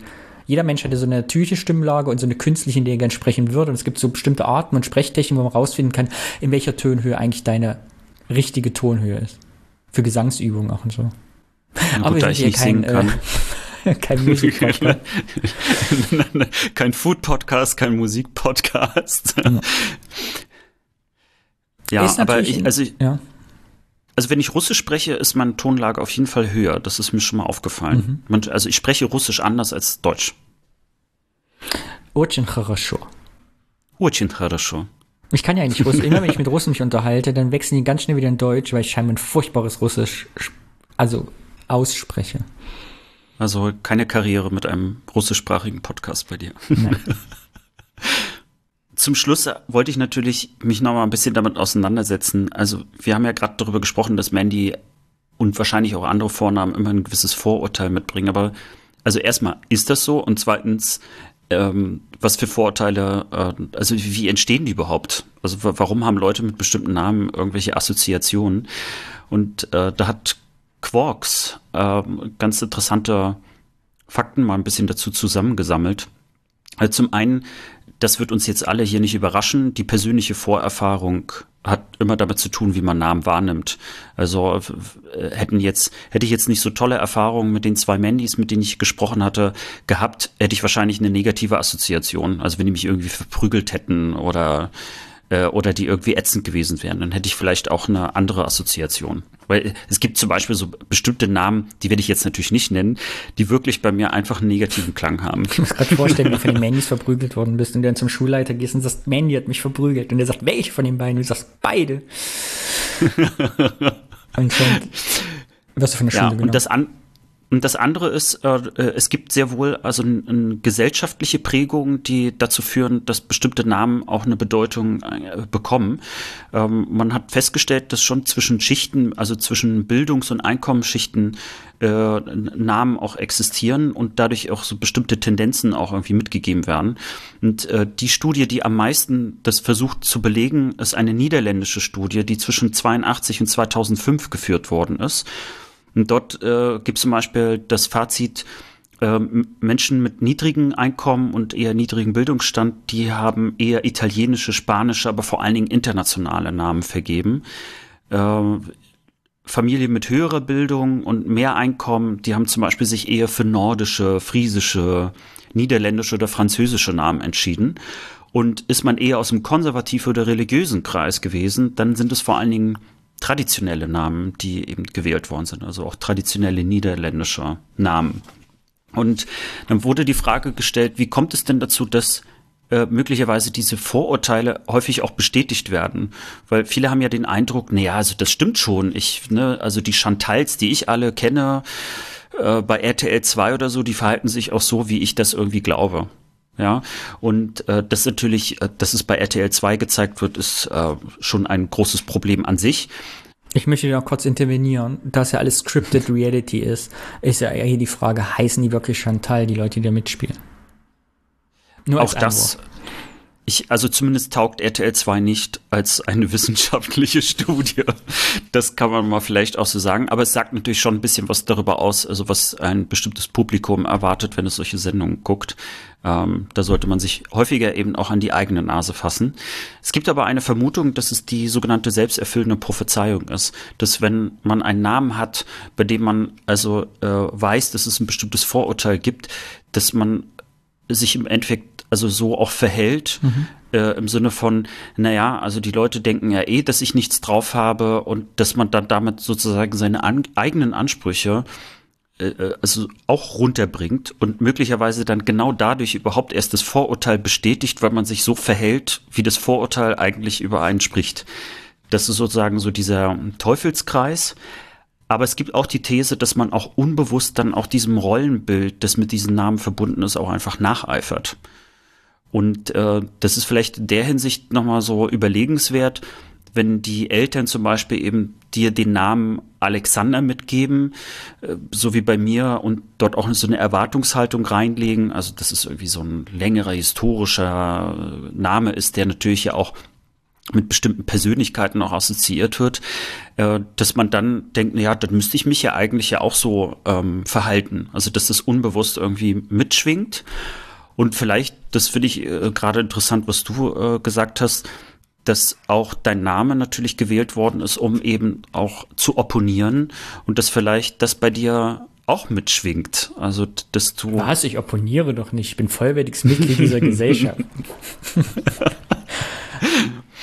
jeder Mensch hat ja so eine natürliche Stimmlage und so eine künstliche, in der er gerne sprechen würde. Und es gibt so bestimmte Arten und Sprechtechniken, wo man rausfinden kann, in welcher Tonhöhe eigentlich deine richtige Tonhöhe ist. Für Gesangsübungen auch und so. Ja, Aber gut, wir sind hier kein, äh, kein Musik-Podcast. kein Food-Podcast, kein Musik-Podcast. Ja, ja aber ich, also ich, ja. Also wenn ich Russisch spreche, ist meine Tonlage auf jeden Fall höher. Das ist mir schon mal aufgefallen. Mhm. Also ich spreche Russisch anders als Deutsch. Очень хорошо. Очень хорошо. Ich kann ja eigentlich Russisch. Immer wenn ich mit Russen mich unterhalte, dann wechseln die ganz schnell wieder in Deutsch, weil ich scheinbar ein furchtbares Russisch also ausspreche. Also keine Karriere mit einem russischsprachigen Podcast bei dir. Nein. zum Schluss wollte ich natürlich mich noch mal ein bisschen damit auseinandersetzen. Also wir haben ja gerade darüber gesprochen, dass Mandy und wahrscheinlich auch andere Vornamen immer ein gewisses Vorurteil mitbringen. Aber also erstmal ist das so und zweitens ähm, was für Vorurteile, äh, also wie entstehen die überhaupt? Also warum haben Leute mit bestimmten Namen irgendwelche Assoziationen? Und äh, da hat Quarks äh, ganz interessante Fakten mal ein bisschen dazu zusammengesammelt. Also zum einen das wird uns jetzt alle hier nicht überraschen. Die persönliche Vorerfahrung hat immer damit zu tun, wie man Namen wahrnimmt. Also äh, hätten jetzt, hätte ich jetzt nicht so tolle Erfahrungen mit den zwei Mandys, mit denen ich gesprochen hatte, gehabt, hätte ich wahrscheinlich eine negative Assoziation. Also wenn die mich irgendwie verprügelt hätten oder äh, oder die irgendwie ätzend gewesen wären, dann hätte ich vielleicht auch eine andere Assoziation. Weil es gibt zum Beispiel so bestimmte Namen, die werde ich jetzt natürlich nicht nennen, die wirklich bei mir einfach einen negativen Klang haben. Ich muss gerade vorstellen, wie du von den Mandys verprügelt worden bist und dann zum Schulleiter gehst und sagst, Mandy hat mich verprügelt. Und er sagt, welche von den beiden? Und du sagst, beide. und schon wirst du von der Schule ja, und das an Und das andere ist, äh, äh, es gibt sehr wohl also eine gesellschaftliche Prägungen, die dazu führen, dass bestimmte Namen auch eine Bedeutung äh, bekommen. Ähm, man hat festgestellt, dass schon zwischen Schichten, also zwischen Bildungs- und Einkommensschichten äh, Namen auch existieren und dadurch auch so bestimmte Tendenzen auch irgendwie mitgegeben werden. Und äh, die Studie, die am meisten das versucht zu belegen, ist eine niederländische Studie, die zwischen 82 und 2005 geführt worden ist. Und dort äh, gibt es zum Beispiel das Fazit, äh, Menschen mit niedrigem Einkommen und eher niedrigem Bildungsstand, die haben eher italienische, spanische, aber vor allen Dingen internationale Namen vergeben. Äh, Familien mit höherer Bildung und mehr Einkommen, die haben zum Beispiel sich eher für nordische, friesische, niederländische oder französische Namen entschieden. Und ist man eher aus dem konservativen oder religiösen Kreis gewesen, dann sind es vor allen Dingen traditionelle Namen, die eben gewählt worden sind, also auch traditionelle niederländische Namen. Und dann wurde die Frage gestellt, wie kommt es denn dazu, dass äh, möglicherweise diese Vorurteile häufig auch bestätigt werden. Weil viele haben ja den Eindruck, naja, also das stimmt schon. Ich, ne, also die Chantals, die ich alle kenne, äh, bei RTL 2 oder so, die verhalten sich auch so, wie ich das irgendwie glaube. Ja, und äh, das natürlich, äh, dass es bei RTL 2 gezeigt wird, ist äh, schon ein großes Problem an sich. Ich möchte noch kurz intervenieren, da es ja alles Scripted Reality ist, ist ja hier die Frage, heißen die wirklich Chantal, die Leute, die da mitspielen? Nur Auch das, ich, also zumindest taugt RTL 2 nicht als eine wissenschaftliche Studie. Das kann man mal vielleicht auch so sagen. Aber es sagt natürlich schon ein bisschen was darüber aus, also was ein bestimmtes Publikum erwartet, wenn es solche Sendungen guckt. Ähm, da sollte man sich häufiger eben auch an die eigene Nase fassen. Es gibt aber eine Vermutung, dass es die sogenannte selbsterfüllende Prophezeiung ist. Dass wenn man einen Namen hat, bei dem man also äh, weiß, dass es ein bestimmtes Vorurteil gibt, dass man sich im Endeffekt also so auch verhält. Mhm. Äh, Im Sinne von, naja, also die Leute denken ja eh, dass ich nichts drauf habe und dass man dann damit sozusagen seine an eigenen Ansprüche äh, äh, also auch runterbringt und möglicherweise dann genau dadurch überhaupt erst das Vorurteil bestätigt, weil man sich so verhält, wie das Vorurteil eigentlich über einen spricht. Das ist sozusagen so dieser Teufelskreis. Aber es gibt auch die These, dass man auch unbewusst dann auch diesem Rollenbild, das mit diesen Namen verbunden ist, auch einfach nacheifert. Und äh, das ist vielleicht in der Hinsicht nochmal so überlegenswert, wenn die Eltern zum Beispiel eben dir den Namen Alexander mitgeben, äh, so wie bei mir, und dort auch so eine Erwartungshaltung reinlegen. Also, dass es irgendwie so ein längerer historischer Name ist, der natürlich ja auch mit bestimmten Persönlichkeiten auch assoziiert wird, äh, dass man dann denkt, ja, dann müsste ich mich ja eigentlich ja auch so ähm, verhalten. Also, dass das unbewusst irgendwie mitschwingt. Und vielleicht, das finde ich äh, gerade interessant, was du äh, gesagt hast, dass auch dein Name natürlich gewählt worden ist, um eben auch zu opponieren und dass vielleicht das bei dir auch mitschwingt. Also, dass du. Was? Ich opponiere doch nicht. Ich bin vollwertiges Mitglied dieser Gesellschaft.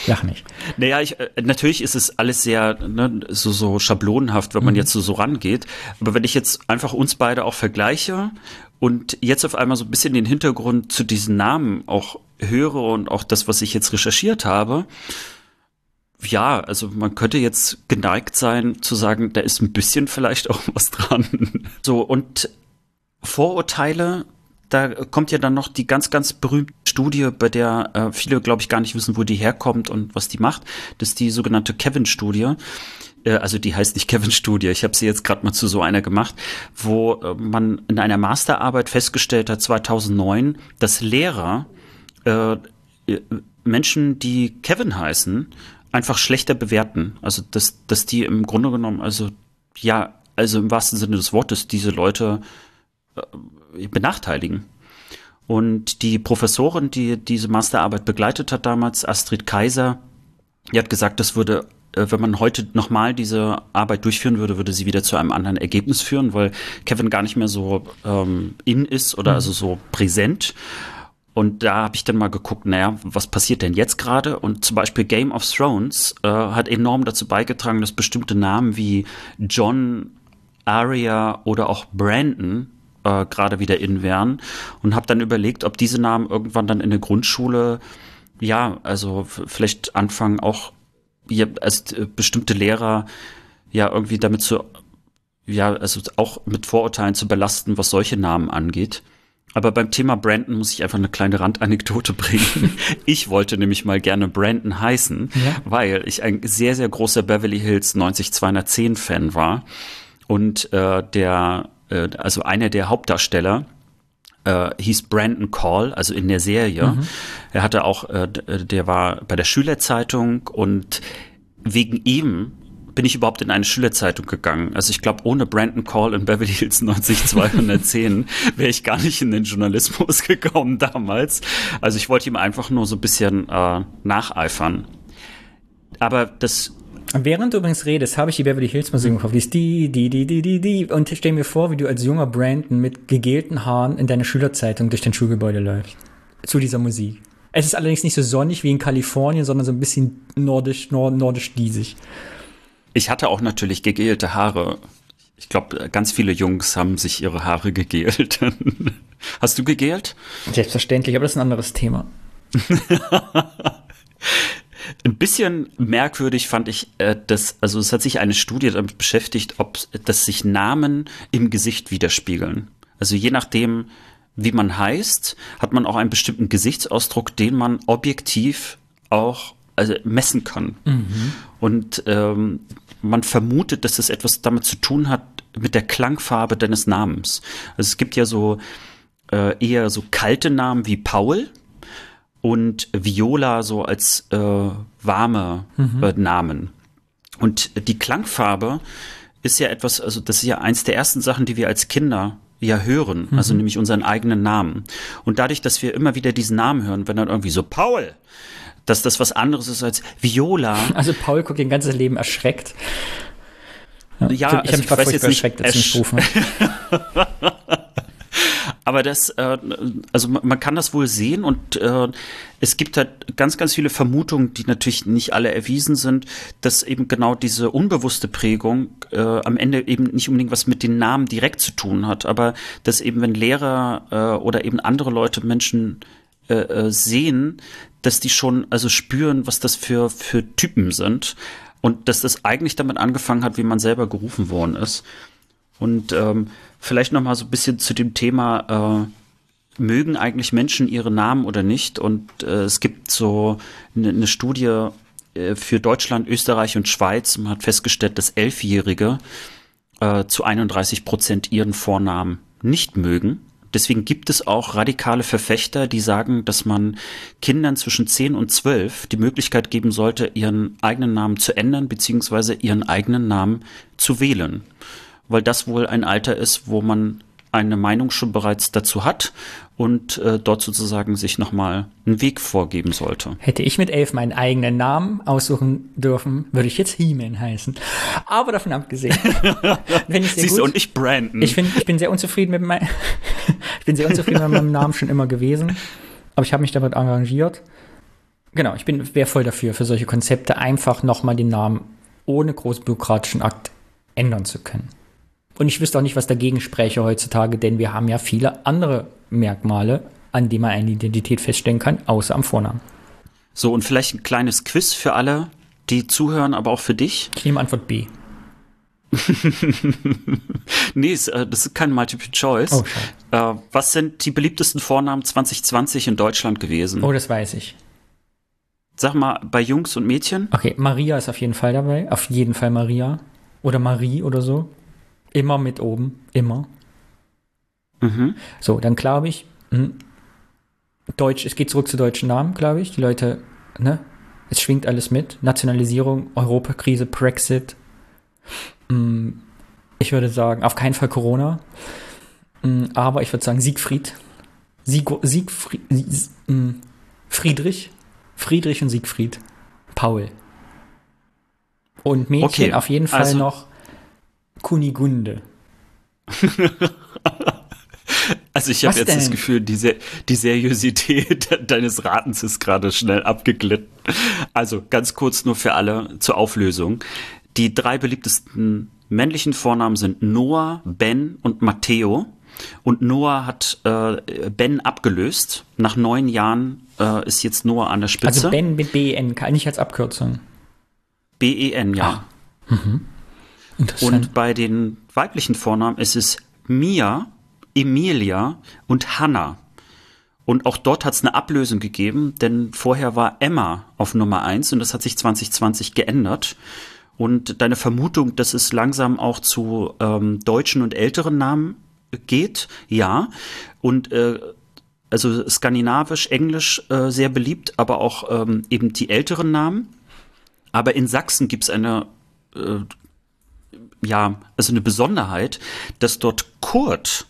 Lach nicht. Naja, ich, äh, natürlich ist es alles sehr ne, so, so schablonenhaft, wenn man mhm. jetzt so, so rangeht. Aber wenn ich jetzt einfach uns beide auch vergleiche und jetzt auf einmal so ein bisschen den Hintergrund zu diesen Namen auch höre und auch das, was ich jetzt recherchiert habe, ja, also man könnte jetzt geneigt sein zu sagen, da ist ein bisschen vielleicht auch was dran. So, und Vorurteile, da kommt ja dann noch die ganz, ganz berühmte Studie, bei der äh, viele, glaube ich, gar nicht wissen, wo die herkommt und was die macht. Das ist die sogenannte Kevin-Studie. Äh, also die heißt nicht Kevin-Studie, ich habe sie jetzt gerade mal zu so einer gemacht, wo äh, man in einer Masterarbeit festgestellt hat, 2009, dass Lehrer äh, äh, Menschen, die Kevin heißen, einfach schlechter bewerten. Also dass, dass die im Grunde genommen, also ja, also im wahrsten Sinne des Wortes, diese Leute äh, benachteiligen. Und die Professorin, die diese Masterarbeit begleitet hat damals, Astrid Kaiser, die hat gesagt, das würde wenn man heute nochmal diese Arbeit durchführen würde, würde sie wieder zu einem anderen Ergebnis führen, weil Kevin gar nicht mehr so ähm, in ist oder mhm. also so präsent. Und da habe ich dann mal geguckt, naja, was passiert denn jetzt gerade? Und zum Beispiel Game of Thrones äh, hat enorm dazu beigetragen, dass bestimmte Namen wie John, Arya oder auch Brandon äh, gerade wieder in wären. Und habe dann überlegt, ob diese Namen irgendwann dann in der Grundschule, ja, also vielleicht anfangen auch ja, als äh, bestimmte Lehrer ja irgendwie damit zu ja, also auch mit Vorurteilen zu belasten, was solche Namen angeht. Aber beim Thema Brandon muss ich einfach eine kleine Randanekdote bringen. ich wollte nämlich mal gerne Brandon heißen, ja. weil ich ein sehr, sehr großer Beverly Hills 90210 Fan war. Und äh, der, äh, also einer der Hauptdarsteller, äh, hieß Brandon Call, also in der Serie. Mhm. Er hatte auch, äh, der war bei der Schülerzeitung und wegen ihm bin ich überhaupt in eine Schülerzeitung gegangen. Also ich glaube, ohne Brandon Call in Beverly Hills 90210 wäre ich gar nicht in den Journalismus gekommen damals. Also ich wollte ihm einfach nur so ein bisschen äh, nacheifern. Aber das Während du übrigens redest, habe ich die Beverly Hills Musik im Kopf. Die ist die, die, die, die, die, die. Und stell mir vor, wie du als junger Brandon mit gegelten Haaren in deiner Schülerzeitung durch dein Schulgebäude läufst. Zu dieser Musik. Es ist allerdings nicht so sonnig wie in Kalifornien, sondern so ein bisschen nordisch, nord, nordisch diesig. Ich hatte auch natürlich gegelte Haare. Ich glaube, ganz viele Jungs haben sich ihre Haare gegelt. Hast du gegelt? Selbstverständlich, aber das ist ein anderes Thema. Ein bisschen merkwürdig fand ich, äh, dass, also es hat sich eine Studie damit beschäftigt, ob dass sich Namen im Gesicht widerspiegeln. Also je nachdem, wie man heißt, hat man auch einen bestimmten Gesichtsausdruck, den man objektiv auch also messen kann. Mhm. Und ähm, man vermutet, dass es etwas damit zu tun hat mit der Klangfarbe deines Namens. Also es gibt ja so äh, eher so kalte Namen wie Paul und Viola so als äh, warme mhm. äh, Namen. Und die Klangfarbe ist ja etwas, also das ist ja eins der ersten Sachen, die wir als Kinder ja hören, mhm. also nämlich unseren eigenen Namen. Und dadurch, dass wir immer wieder diesen Namen hören, wenn dann irgendwie so Paul, dass das was anderes ist als Viola. Also Paul guckt ihr ganzes Leben erschreckt. Ja, ja ich, also ich habe mich gerade furchtbar erschreckt, als ich gerufen Aber das, äh, also man kann das wohl sehen und äh, es gibt halt ganz, ganz viele Vermutungen, die natürlich nicht alle erwiesen sind, dass eben genau diese unbewusste Prägung äh, am Ende eben nicht unbedingt was mit den Namen direkt zu tun hat, aber dass eben wenn Lehrer äh, oder eben andere Leute Menschen äh, äh sehen, dass die schon also spüren, was das für für Typen sind und dass das eigentlich damit angefangen hat, wie man selber gerufen worden ist. Und ähm, vielleicht noch mal so ein bisschen zu dem Thema, äh, mögen eigentlich Menschen ihre Namen oder nicht? Und äh, es gibt so eine, eine Studie äh, für Deutschland, Österreich und Schweiz. Man hat festgestellt, dass Elfjährige äh, zu 31 Prozent ihren Vornamen nicht mögen. Deswegen gibt es auch radikale Verfechter, die sagen, dass man Kindern zwischen 10 und 12 die Möglichkeit geben sollte, ihren eigenen Namen zu ändern, beziehungsweise ihren eigenen Namen zu wählen weil das wohl ein Alter ist, wo man eine Meinung schon bereits dazu hat und äh, dort sozusagen sich nochmal einen Weg vorgeben sollte. Hätte ich mit elf meinen eigenen Namen aussuchen dürfen, würde ich jetzt He-Man heißen. Aber davon abgesehen. ich Siehst gut. du, und ich Brandon. Ich, find, ich bin sehr unzufrieden mit meinem, ich bin sehr unzufrieden mit meinem Namen schon immer gewesen. Aber ich habe mich damit engagiert. Genau, ich bin wäre voll dafür, für solche Konzepte einfach nochmal den Namen ohne großen bürokratischen Akt ändern zu können. Und ich wüsste auch nicht, was dagegen spräche heutzutage, denn wir haben ja viele andere Merkmale, an denen man eine Identität feststellen kann, außer am Vornamen. So, und vielleicht ein kleines Quiz für alle, die zuhören, aber auch für dich. Ich nehme Antwort B. nee, äh, das ist kein Multiple Choice. Oh, äh, was sind die beliebtesten Vornamen 2020 in Deutschland gewesen? Oh, das weiß ich. Sag mal, bei Jungs und Mädchen? Okay, Maria ist auf jeden Fall dabei. Auf jeden Fall Maria. Oder Marie oder so. Immer mit oben, immer. Mhm. So, dann glaube ich, mh, hm, Deutsch, es geht zurück zu deutschen Namen, glaube ich. Die Leute, ne? Es schwingt alles mit. Nationalisierung, Europakrise, Brexit. Mh, hm, ich würde sagen, auf keinen Fall Corona. Mh, hm, aber ich würde sagen Siegfried. Sieg, Siegfried. Friedrich. Friedrich und Siegfried. Paul. Und Mädchen okay, auf jeden Fall also, noch Kunigunde. Also ich habe jetzt denn? das Gefühl, die, die Seriosität deines Ratens ist gerade schnell abgeglitten. Also ganz kurz nur für alle zur Auflösung. Die drei beliebtesten männlichen Vornamen sind Noah, Ben und Matteo. Und Noah hat äh, Ben abgelöst. Nach neun Jahren äh, ist jetzt Noah an der Spitze. Also Ben mit B-E-N, nicht als Abkürzung. B-E-N, ja. Mhm. Und bei den weiblichen Vornamen ist es Mia, Emilia und Hannah. Und auch dort hat es eine Ablösung gegeben, denn vorher war Emma auf Nummer eins und das hat sich 2020 geändert. Und deine Vermutung, dass es langsam auch zu ähm, deutschen und älteren Namen geht, ja. Und äh, also skandinavisch, englisch äh, sehr beliebt, aber auch ähm, eben die älteren Namen. Aber in Sachsen gibt es eine, äh, ja, also eine Besonderheit, dass dort Kurt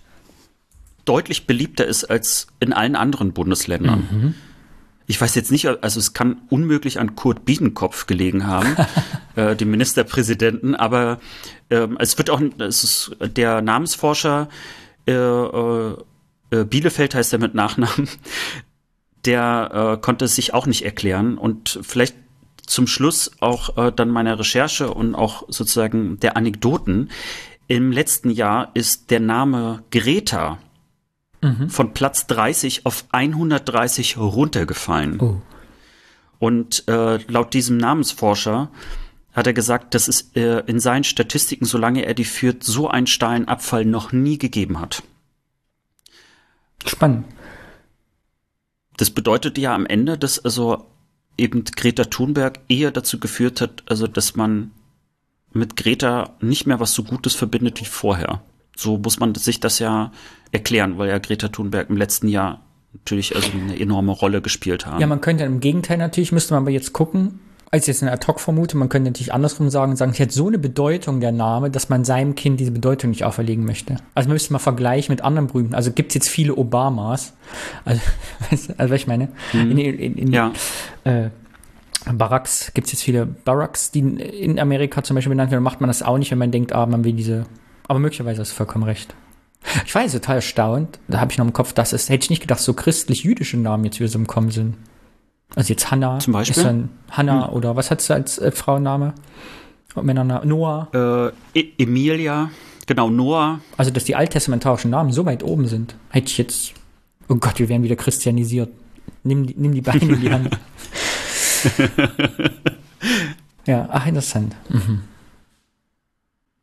deutlich beliebter ist als in allen anderen Bundesländern. Mhm. Ich weiß jetzt nicht, also es kann unmöglich an Kurt Biedenkopf gelegen haben, äh, dem Ministerpräsidenten, aber ähm, es wird auch, es ist der Namensforscher äh, äh, Bielefeld heißt er mit Nachnamen, der äh, konnte es sich auch nicht erklären und vielleicht zum Schluss auch äh, dann meiner Recherche und auch sozusagen der Anekdoten. Im letzten Jahr ist der Name Greta mhm. von Platz 30 auf 130 runtergefallen. Oh. Und äh, laut diesem Namensforscher hat er gesagt, dass es äh, in seinen Statistiken, solange er die führt, so einen steilen Abfall noch nie gegeben hat. Spannend. Das bedeutet ja am Ende, dass also eben Greta Thunberg eher dazu geführt hat, also dass man mit Greta nicht mehr was so Gutes verbindet wie vorher. So muss man sich das ja erklären, weil ja Greta Thunberg im letzten Jahr natürlich also eine enorme Rolle gespielt haben. Ja, man könnte im Gegenteil natürlich, müsste man aber jetzt gucken, als jetzt eine Ad-Hoc vermute, man könnte natürlich andersrum sagen, sagen, es hat so eine Bedeutung, der Name, dass man seinem Kind diese Bedeutung nicht auferlegen möchte. Also man müsste mal vergleichen mit anderen berühmten. Also gibt es jetzt viele Obamas. Also, also was ich meine? Mhm. In, in, in, ja. Äh, Baracks, gibt es jetzt viele Barracks, die in Amerika zum Beispiel benannt werden, macht man das auch nicht, wenn man denkt, ah, man will diese. Aber möglicherweise hast du vollkommen recht. Ich war jetzt total erstaunt, da habe ich noch im Kopf, dass es, hätte ich nicht gedacht, so christlich-jüdische Namen jetzt wieder so im Kommen sind. Also jetzt Hannah. Zum Beispiel? Ist dann Hannah hm. oder was hat sie als äh, Frauenname? Und Männername? Noah. Äh, e Emilia. Genau, Noah. Also, dass die alttestamentarischen Namen so weit oben sind, hätte ich jetzt. Oh Gott, wir werden wieder christianisiert. Nimm, nimm die Beine in die Hand. ja, ach, interessant. Mhm.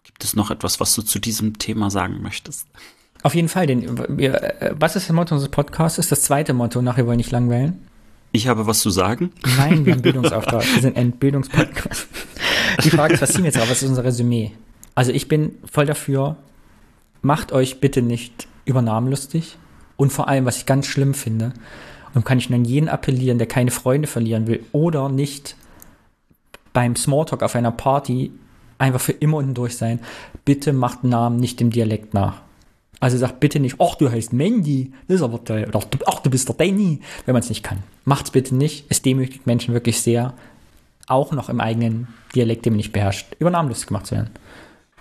Gibt es noch etwas, was du zu diesem Thema sagen möchtest? Auf jeden Fall, denn wir, äh, was ist das Motto unseres Podcasts? Ist das zweite Motto, nachher wollen wir nicht langweilen. Ich habe was zu sagen? Nein, wir haben Bildungsauftrag. Wir sind ein Bildungspodcast. Die Frage ist, was ziehen wir jetzt auf? Was ist unser Resümee? Also ich bin voll dafür, macht euch bitte nicht über Namen lustig. Und vor allem, was ich ganz schlimm finde, und kann ich nur an jeden appellieren, der keine Freunde verlieren will oder nicht beim Smalltalk auf einer Party einfach für immer unten durch sein, bitte macht Namen nicht dem Dialekt nach. Also sagt bitte nicht, ach, du heißt Mandy, das ist aber toll. Oder ach, du bist der Danny, wenn man es nicht kann. Macht's bitte nicht. Es demütigt Menschen wirklich sehr, auch noch im eigenen Dialekt, den man nicht beherrscht, über Namen lustig gemacht zu werden.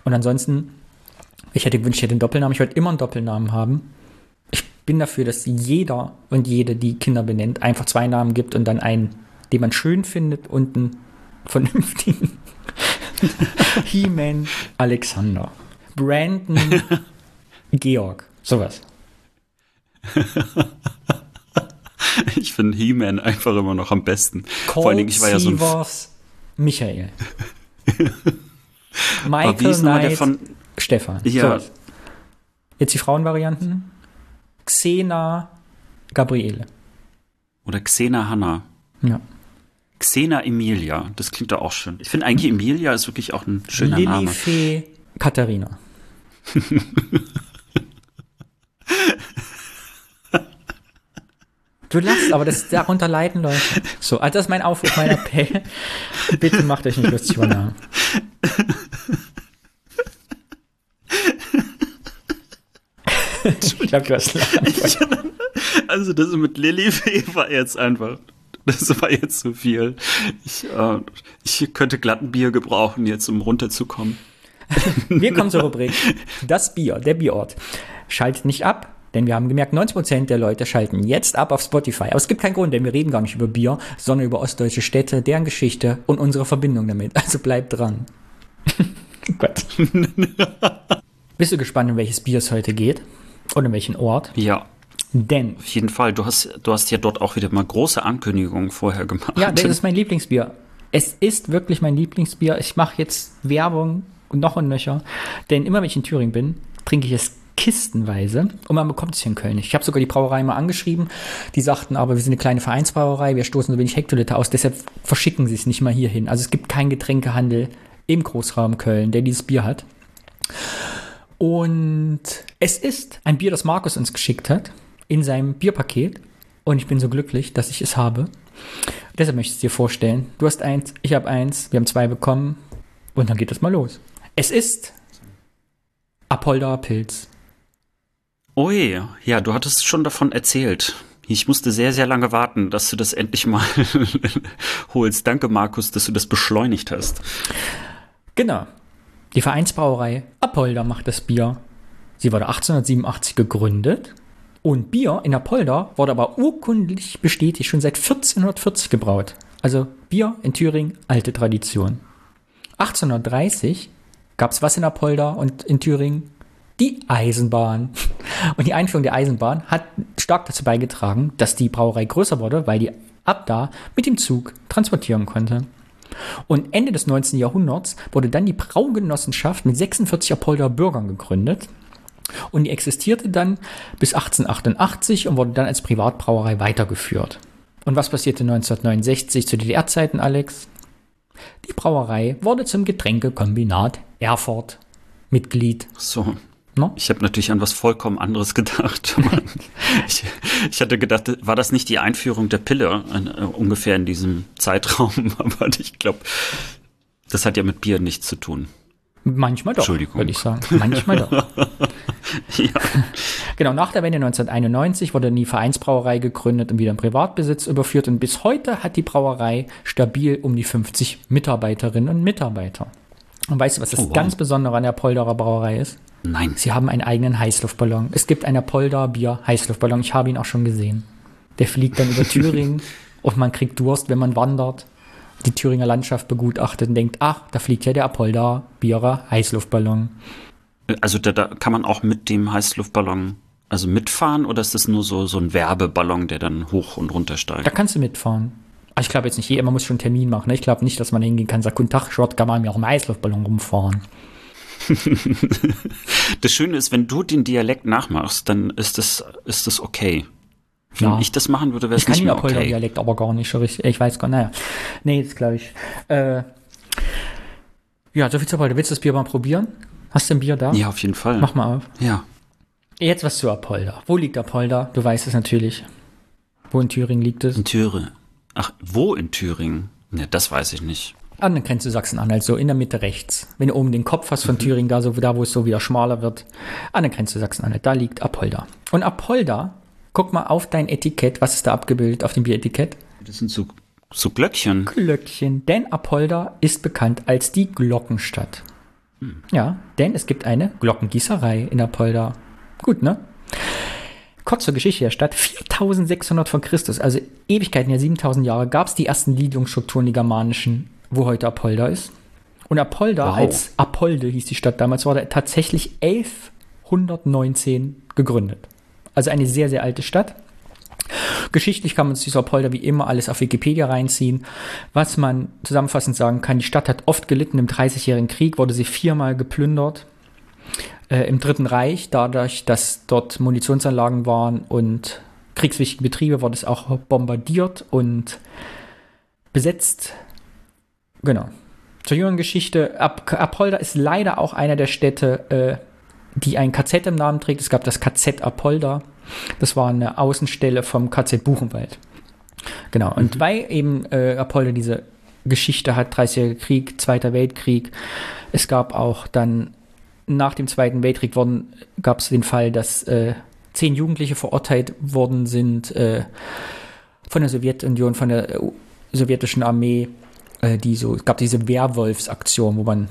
Und ansonsten, ich hätte gewünscht, ich hätte einen Doppelnamen. Ich wollte immer einen Doppelnamen haben. Ich bin dafür, dass jeder und jede, die Kinder benennt, einfach zwei Namen gibt und dann einen, den man schön findet und einen vernünftigen. He-Man Alexander. Brandon Georg, sowas. ich finde He-Man einfach immer noch am besten. Cold Vor allen Dingen, ich war ja so ein. Michael. Michael Knight, von Stefan. Ja. So. Jetzt die Frauenvarianten. Xena Gabriele. Oder Xena Hanna. Ja. Xena Emilia, das klingt doch auch schön. Ich finde eigentlich Emilia ist wirklich auch ein schöner Lilly Name. Fee Katharina. Du lachst, aber das darunter leiden Leute. So, also das ist mein Aufruf, mein Appell. Bitte macht euch nicht lustig über Namen. ich hab was Also das mit Lilifee war jetzt einfach. Das war jetzt zu viel. Ich, äh, ich könnte glatten Bier gebrauchen, jetzt um runterzukommen. Wir kommen zur Rubrik Das Bier, der Bierort. Schaltet nicht ab, denn wir haben gemerkt, 90% der Leute schalten jetzt ab auf Spotify. Aber es gibt keinen Grund, denn wir reden gar nicht über Bier, sondern über ostdeutsche Städte, deren Geschichte und unsere Verbindung damit. Also bleibt dran. Gott. Bist du gespannt, um welches Bier es heute geht? Und um welchen Ort? Ja. Denn. Auf jeden Fall. Du hast, du hast ja dort auch wieder mal große Ankündigungen vorher gemacht. Ja, das ist mein Lieblingsbier. Es ist wirklich mein Lieblingsbier. Ich mache jetzt Werbung und noch ein Nöcher. Denn immer wenn ich in Thüringen bin, trinke ich es kistenweise und man bekommt es hier in Köln. Ich habe sogar die Brauerei mal angeschrieben. Die sagten aber, wir sind eine kleine Vereinsbrauerei, wir stoßen so wenig Hektoliter aus, deshalb verschicken sie es nicht mal hierhin. Also es gibt keinen Getränkehandel im Großraum Köln, der dieses Bier hat. Und es ist ein Bier, das Markus uns geschickt hat in seinem Bierpaket. Und ich bin so glücklich, dass ich es habe. Deshalb möchte ich es dir vorstellen. Du hast eins, ich habe eins, wir haben zwei bekommen. Und dann geht es mal los. Es ist Apolda Pilz. Ui, ja, du hattest schon davon erzählt. Ich musste sehr, sehr lange warten, dass du das endlich mal holst. Danke, Markus, dass du das beschleunigt hast. Genau. Die Vereinsbrauerei Apolda macht das Bier. Sie wurde 1887 gegründet und Bier in Apolda wurde aber urkundlich bestätigt schon seit 1440 gebraut. Also Bier in Thüringen, alte Tradition. 1830 gab es was in Apolda und in Thüringen? Die Eisenbahn. Und die Einführung der Eisenbahn hat stark dazu beigetragen, dass die Brauerei größer wurde, weil die ab da mit dem Zug transportieren konnte. Und Ende des 19. Jahrhunderts wurde dann die Braugenossenschaft mit 46 Apolder Bürgern gegründet. Und die existierte dann bis 1888 und wurde dann als Privatbrauerei weitergeführt. Und was passierte 1969 zu DDR-Zeiten, Alex? Die Brauerei wurde zum Getränkekombinat Erfurt Mitglied. So. No? Ich habe natürlich an was vollkommen anderes gedacht. ich, ich, hatte gedacht, war das nicht die Einführung der Pille äh, ungefähr in diesem Zeitraum? Aber ich glaube, das hat ja mit Bier nichts zu tun. Manchmal doch, würde ich sagen. Manchmal doch. ja. Genau, nach der Wende 1991 wurde die Vereinsbrauerei gegründet und wieder in Privatbesitz überführt. Und bis heute hat die Brauerei stabil um die 50 Mitarbeiterinnen und Mitarbeiter. Und weißt du, was das oh, wow. ganz Besondere an der Polderer Brauerei ist? Nein. Sie haben einen eigenen Heißluftballon. Es gibt einen Polder Bier Heißluftballon. Ich habe ihn auch schon gesehen. Der fliegt dann über Thüringen und man kriegt Durst, wenn man wandert. Die Thüringer Landschaft begutachtet und denkt, ach, da fliegt ja der Apolda Bierer Heißluftballon. Also da, da kann man auch mit dem Heißluftballon also mitfahren oder ist das nur so, so ein Werbeballon, der dann hoch und runter steigt? Da kannst du mitfahren. Ich glaube jetzt nicht, jeder muss schon einen Termin machen. Ne? Ich glaube nicht, dass man hingehen kann, sagt, guten Tag, Schott, kann man mir auch einen Heißluftballon rumfahren. das Schöne ist, wenn du den Dialekt nachmachst, dann ist das, ist das okay. Wenn ja. ich das machen würde, wäre es nicht mehr okay. Ich kann Dialekt aber gar nicht so richtig. Ich weiß gar nicht. Naja. Nee, das glaube ich. Äh, ja, so viel zu Apolda. Willst du das Bier mal probieren? Hast du ein Bier da? Ja, auf jeden Fall. Mach mal auf. Ja. Jetzt was zu Apolda. Wo liegt Apolda? Du weißt es natürlich. Wo in Thüringen liegt es? In Thüringen. Ach, wo in Thüringen? Ja, das weiß ich nicht an der Grenze Sachsen-Anhalt, so in der Mitte rechts. Wenn du oben den Kopf hast von mhm. Thüringen, da, so, da wo es so wieder schmaler wird, an der Grenze Sachsen-Anhalt, da liegt Apolda. Und Apolda, guck mal auf dein Etikett, was ist da abgebildet auf dem Bieretikett? Das sind so, so Glöckchen. Glöckchen, denn Apolda ist bekannt als die Glockenstadt. Mhm. Ja, denn es gibt eine Glockengießerei in Apolda. Gut, ne? Kurz zur Geschichte der Stadt. 4600 vor Christus, also Ewigkeiten, ja 7000 Jahre, gab es die ersten Siedlungsstrukturen, die germanischen wo heute Apolda ist. Und Apolda wow. als Apolde hieß die Stadt damals, wurde tatsächlich 1119 gegründet. Also eine sehr, sehr alte Stadt. Geschichtlich kann man sich Apolda wie immer alles auf Wikipedia reinziehen. Was man zusammenfassend sagen kann, die Stadt hat oft gelitten im Dreißigjährigen Krieg, wurde sie viermal geplündert. Äh, Im Dritten Reich, dadurch, dass dort Munitionsanlagen waren und kriegswichtige Betriebe, wurde es auch bombardiert und besetzt. Genau. Zur jüngeren Geschichte. Ap Apolda ist leider auch einer der Städte, äh, die ein KZ im Namen trägt. Es gab das KZ Apolda. Das war eine Außenstelle vom KZ Buchenwald. Genau. Und mhm. weil eben äh, Apolda diese Geschichte hat, 30-jähriger Krieg, Zweiter Weltkrieg. Es gab auch dann nach dem Zweiten Weltkrieg gab es den Fall, dass äh, zehn Jugendliche verurteilt worden sind äh, von der Sowjetunion, von der äh, sowjetischen Armee äh, die so, es gab diese Werwolfsaktion, wo man,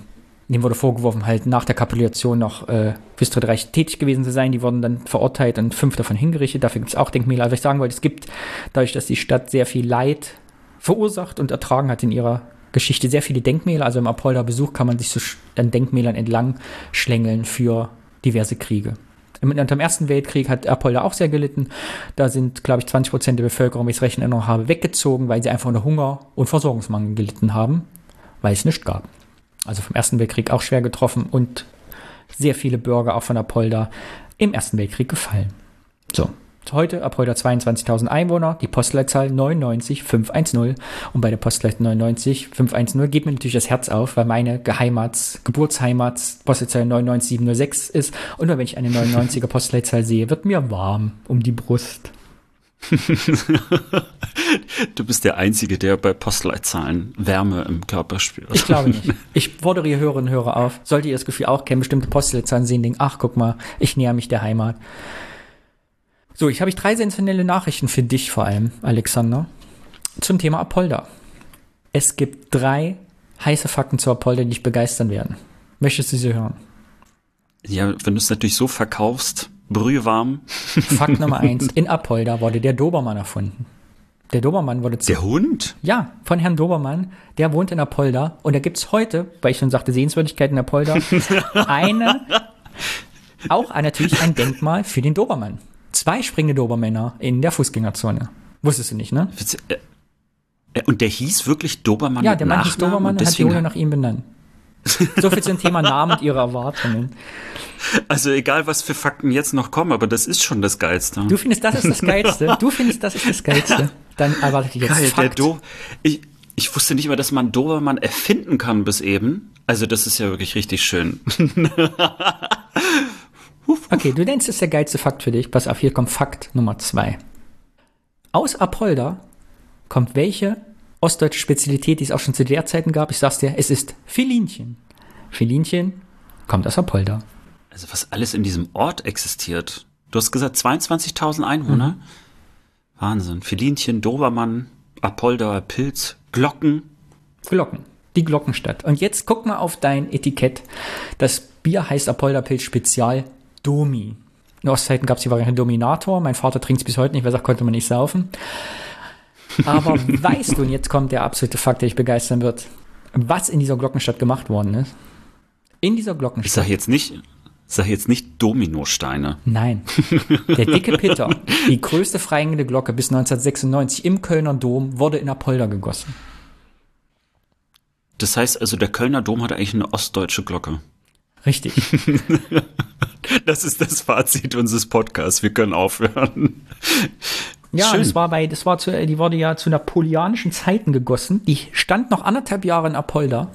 dem wurde vorgeworfen, halt nach der Kapitulation noch äh, fürs Dritte Reich tätig gewesen zu sein. Die wurden dann verurteilt und fünf davon hingerichtet. Dafür gibt es auch Denkmäler. Also ich sagen wollte, es gibt, dadurch, dass die Stadt sehr viel Leid verursacht und ertragen hat in ihrer Geschichte, sehr viele Denkmäler. Also im Apolda Besuch kann man sich so an Denkmälern entlang schlängeln für diverse Kriege. Im, im Ersten Weltkrieg hat Apolda auch sehr gelitten. Da sind, glaube ich, 20 Prozent der Bevölkerung, wenn ich es recht in Erinnerung habe, weggezogen, weil sie einfach unter Hunger und Versorgungsmangel gelitten haben, weil es nichts gab. also vom Ersten Weltkrieg auch schwer getroffen und sehr viele Bürger auch von Apolda im Ersten Weltkrieg gefallen. So, heute Apolda 22.000 Einwohner, die Postleitzahl 99510 und bei der Postleitzahl 99510 geht mir natürlich das Herz auf, weil meine Geheimats, Geburtsheimat Postleitzahl 99706 ist und nur wenn ich eine 99er Postleitzahl sehe, wird mir warm um die Brust. du bist der Einzige, der bei Postleitzahlen Wärme im Körper spürt. Ich glaube nicht. Ich fordere Hörerinnen und Hörer auf. Solltet ihr das Gefühl auch kennen, bestimmte Postleitzahlen sehen, denken, ach, guck mal, ich näher mich der Heimat. So, ich habe ich drei sensationelle Nachrichten für dich vor allem, Alexander, zum Thema Apolda. Es gibt drei heiße Fakten zu Apolda, die dich begeistern werden. Möchtest du sie hören? Ja, wenn du es natürlich so verkaufst, brühwarm. Fakt Nummer eins. In Apolda wurde der Dobermann erfunden. Der Dobermann wurde Der Hund? Ja, von Herrn Dobermann. Der wohnt in Apolda. Und da gibt es heute, weil ich schon sagte, Sehenswürdigkeiten in Apolda, eine, auch natürlich ein Denkmal für den Dobermann. Zwei springende Dobermänner in der Fußgängerzone. Wusstest du nicht, ne? Äh, äh, und der hieß wirklich Dobermann? Ja, der Mann hieß Dobermann und hat die Hunde nach ihm benannt. So viel zum Thema Namen und ihre Erwartungen. Also egal, was für Fakten jetzt noch kommen, aber das ist schon das Geilste. Du findest, das ist das Geilste? Du findest, das ist das Geilste? Dann erwartet dich jetzt Geil, Fakt. Der Do ich, ich wusste nicht mal, dass man Dobermann erfinden kann bis eben. Also das ist ja wirklich richtig schön. okay, du nennst es der geilste Fakt für dich. Pass auf, hier kommt Fakt Nummer zwei. Aus Apolda kommt welche ostdeutsche Spezialität, die es auch schon zu der Zeiten gab? Ich sag's dir, es ist Filinchen. Filinchen kommt aus Apolda. Also was alles in diesem Ort existiert. Du hast gesagt 22.000 Einwohner. Mhm. Wahnsinn. Filinchen, Dobermann, Apolda, Pilz, Glocken. Glocken. Die Glockenstadt. Und jetzt guck mal auf dein Etikett. Das Bier heißt Apolda Pilz Spezial Domi. In Ostzeiten gab es die Variante Dominator. Mein Vater trinkt es bis heute nicht, weil er sagt, konnte man nicht saufen. Aber weißt du, und jetzt kommt der absolute Fakt, der dich begeistern wird, was in dieser Glockenstadt gemacht worden ist? In dieser Glockenstadt. Ich sag jetzt nicht, sag jetzt nicht Dominosteine. Nein. Der dicke Peter, die größte freihängende Glocke bis 1996 im Kölner Dom, wurde in Apolda gegossen. Das heißt also, der Kölner Dom hat eigentlich eine ostdeutsche Glocke. Richtig. das ist das Fazit unseres Podcasts. Wir können aufhören. Ja, das war bei, das war zu, die wurde ja zu napoleonischen Zeiten gegossen. Die stand noch anderthalb Jahre in Apolda,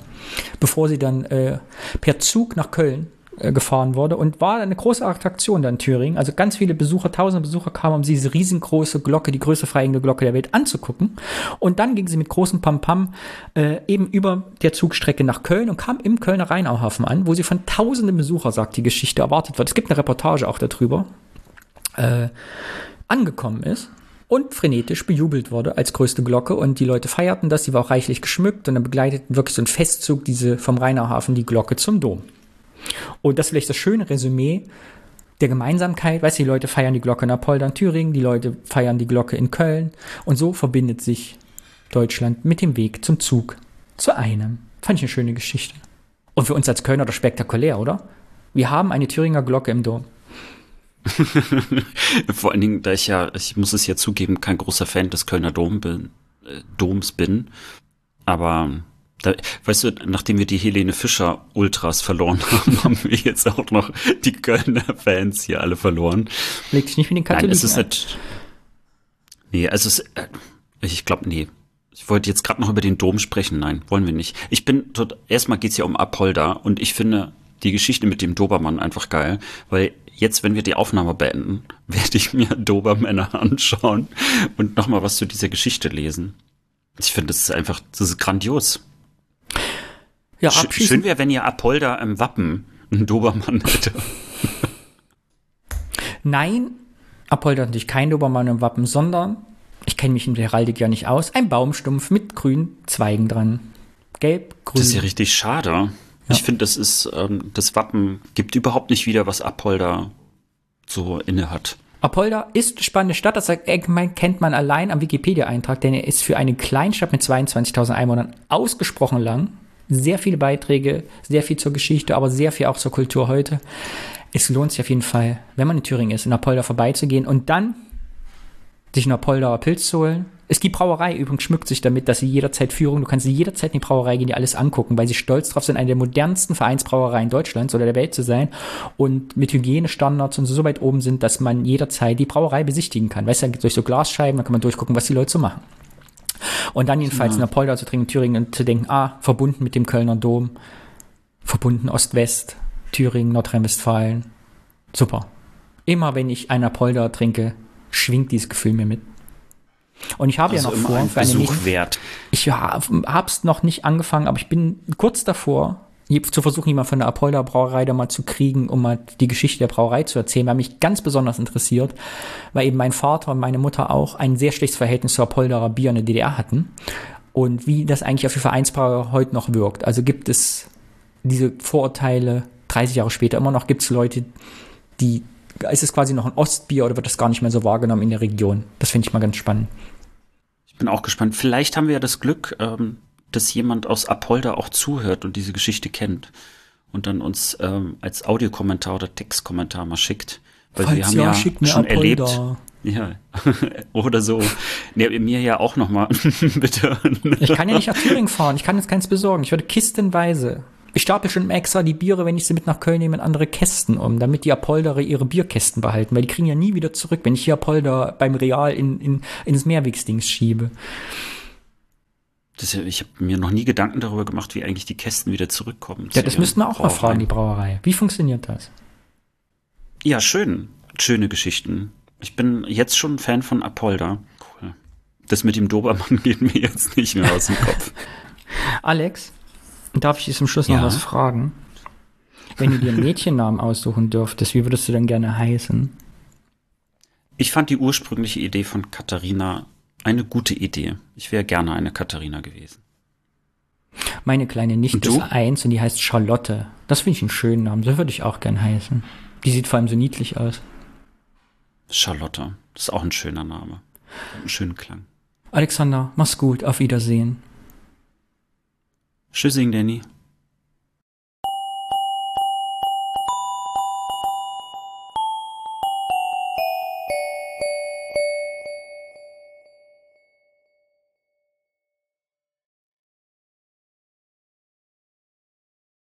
bevor sie dann äh, per Zug nach Köln äh, gefahren wurde und war eine große Attraktion da in Thüringen. Also ganz viele Besucher, tausende Besucher kamen, um diese riesengroße Glocke, die größte freihängende Glocke der Welt anzugucken. Und dann ging sie mit großem Pam-Pam äh, eben über der Zugstrecke nach Köln und kam im Kölner Rheinauhafen an, wo sie von tausenden Besuchern, sagt die Geschichte, erwartet wird. Es gibt eine Reportage auch darüber. Äh, angekommen ist und frenetisch bejubelt wurde als größte Glocke und die Leute feierten das, sie war auch reichlich geschmückt und dann begleiteten wirklich so ein Festzug diese vom Rheinauhafen die Glocke zum Dom. Und das ist vielleicht das schöne Resümee der Gemeinsamkeit, weißt du, die Leute feiern die Glocke in Apolda in Thüringen, die Leute feiern die Glocke in Köln und so verbindet sich Deutschland mit dem Weg zum Zug zu einem. Fand ich eine schöne Geschichte. Und für uns als Kölner das spektakulär, oder? Wir haben eine Thüringer Glocke im Dom. Vor allen Dingen, da ich ja, ich muss es ja zugeben, kein großer Fan des Kölner Dom bin, äh, Doms bin. Aber da, weißt du, nachdem wir die Helene Fischer Ultras verloren haben, haben wir jetzt auch noch die Kölner Fans hier alle verloren. Legt sich nicht mit den Katholiken Nein, es ist nicht, Nee, also es, äh, ich glaube, nee. Ich wollte jetzt gerade noch über den Dom sprechen. Nein, wollen wir nicht. Ich bin dort, erstmal geht's ja um Apolda und ich finde die Geschichte mit dem Dobermann einfach geil, weil jetzt, wenn wir die Aufnahme beenden, werde ich mir Dobermänner anschauen und nochmal was zu dieser Geschichte lesen. Ich finde, das ist einfach, das ist grandios. Ja, Sch schön wäre, wenn ihr Apolda im Wappen einen Dobermann hätte. Nein, Apolda hat natürlich kein Dobermann im Wappen, sondern, ich kenne mich in der Heraldik ja nicht aus, ein Baumstumpf mit grünen Zweigen dran. Gelb, grün. Das ist ja richtig schade. Ich finde, das ist, ähm, das Wappen gibt überhaupt nicht wieder, was Apolda so inne hat. Apolda ist eine spannende Stadt, das kennt man allein am Wikipedia-Eintrag, denn er ist für eine Kleinstadt mit 22.000 Einwohnern ausgesprochen lang. Sehr viele Beiträge, sehr viel zur Geschichte, aber sehr viel auch zur Kultur heute. Es lohnt sich auf jeden Fall, wenn man in Thüringen ist, in Apolda vorbeizugehen und dann sich einen Apoldauer Pilz zu holen Es die Brauerei übrigens schmückt sich damit, dass sie jederzeit Führung, du kannst jederzeit in die Brauerei gehen, die alles angucken, weil sie stolz drauf sind, eine der modernsten Vereinsbrauereien Deutschlands oder der Welt zu sein und mit Hygienestandards und so weit oben sind, dass man jederzeit die Brauerei besichtigen kann. Weißt du, durch so Glasscheiben, da kann man durchgucken, was die Leute so machen. Und dann jedenfalls ja. in der Polder zu trinken, in Thüringen und zu denken, ah, verbunden mit dem Kölner Dom, verbunden Ost-West, Thüringen, Nordrhein-Westfalen. Super. Immer wenn ich einer Polder trinke, schwingt dieses Gefühl mir mit. Und ich habe also ja noch vor, ein für Besuch eine wert. Ich habe es noch nicht angefangen, aber ich bin kurz davor, zu versuchen, jemand von der Apolda Brauerei da mal zu kriegen, um mal die Geschichte der Brauerei zu erzählen, weil mich ganz besonders interessiert, weil eben mein Vater und meine Mutter auch ein sehr schlechtes Verhältnis zu Apolderer Bier in der DDR hatten und wie das eigentlich auf die Vereinsbrauerei heute noch wirkt. Also gibt es diese Vorurteile 30 Jahre später immer noch, gibt es Leute, die ist es quasi noch ein Ostbier oder wird das gar nicht mehr so wahrgenommen in der Region? Das finde ich mal ganz spannend. Ich bin auch gespannt. Vielleicht haben wir ja das Glück, ähm, dass jemand aus Apolda auch zuhört und diese Geschichte kennt und dann uns ähm, als Audiokommentar oder Textkommentar mal schickt. Weil Falls wir haben ja, ja schon Apolda. erlebt. Ja, oder so. Nee, mir ja auch noch mal, bitte. Ich kann ja nicht nach Thüringen fahren. Ich kann jetzt keins besorgen. Ich würde kistenweise ich stapel schon extra die Biere, wenn ich sie mit nach Köln nehme, in andere Kästen um, damit die Apoldere ihre Bierkästen behalten, weil die kriegen ja nie wieder zurück, wenn ich hier Apolder beim Real in, in, ins Mehrwegsdings schiebe. Das, ich habe mir noch nie Gedanken darüber gemacht, wie eigentlich die Kästen wieder zurückkommen. Ja, das müssten wir auch Brauerei. mal fragen, die Brauerei. Wie funktioniert das? Ja, schön. Schöne Geschichten. Ich bin jetzt schon ein Fan von Apolda. Cool. Das mit dem Dobermann geht mir jetzt nicht mehr aus dem Kopf. Alex, Darf ich dir zum Schluss noch was fragen? Wenn du dir einen Mädchennamen aussuchen dürftest, wie würdest du denn gerne heißen? Ich fand die ursprüngliche Idee von Katharina eine gute Idee. Ich wäre gerne eine Katharina gewesen. Meine kleine Nichte ist eins und die heißt Charlotte. Das finde ich einen schönen Namen. So würde ich auch gern heißen. Die sieht vor allem so niedlich aus. Charlotte. Das ist auch ein schöner Name. Einen schönen Klang. Alexander, mach's gut. Auf Wiedersehen. Tschüssing, Danny.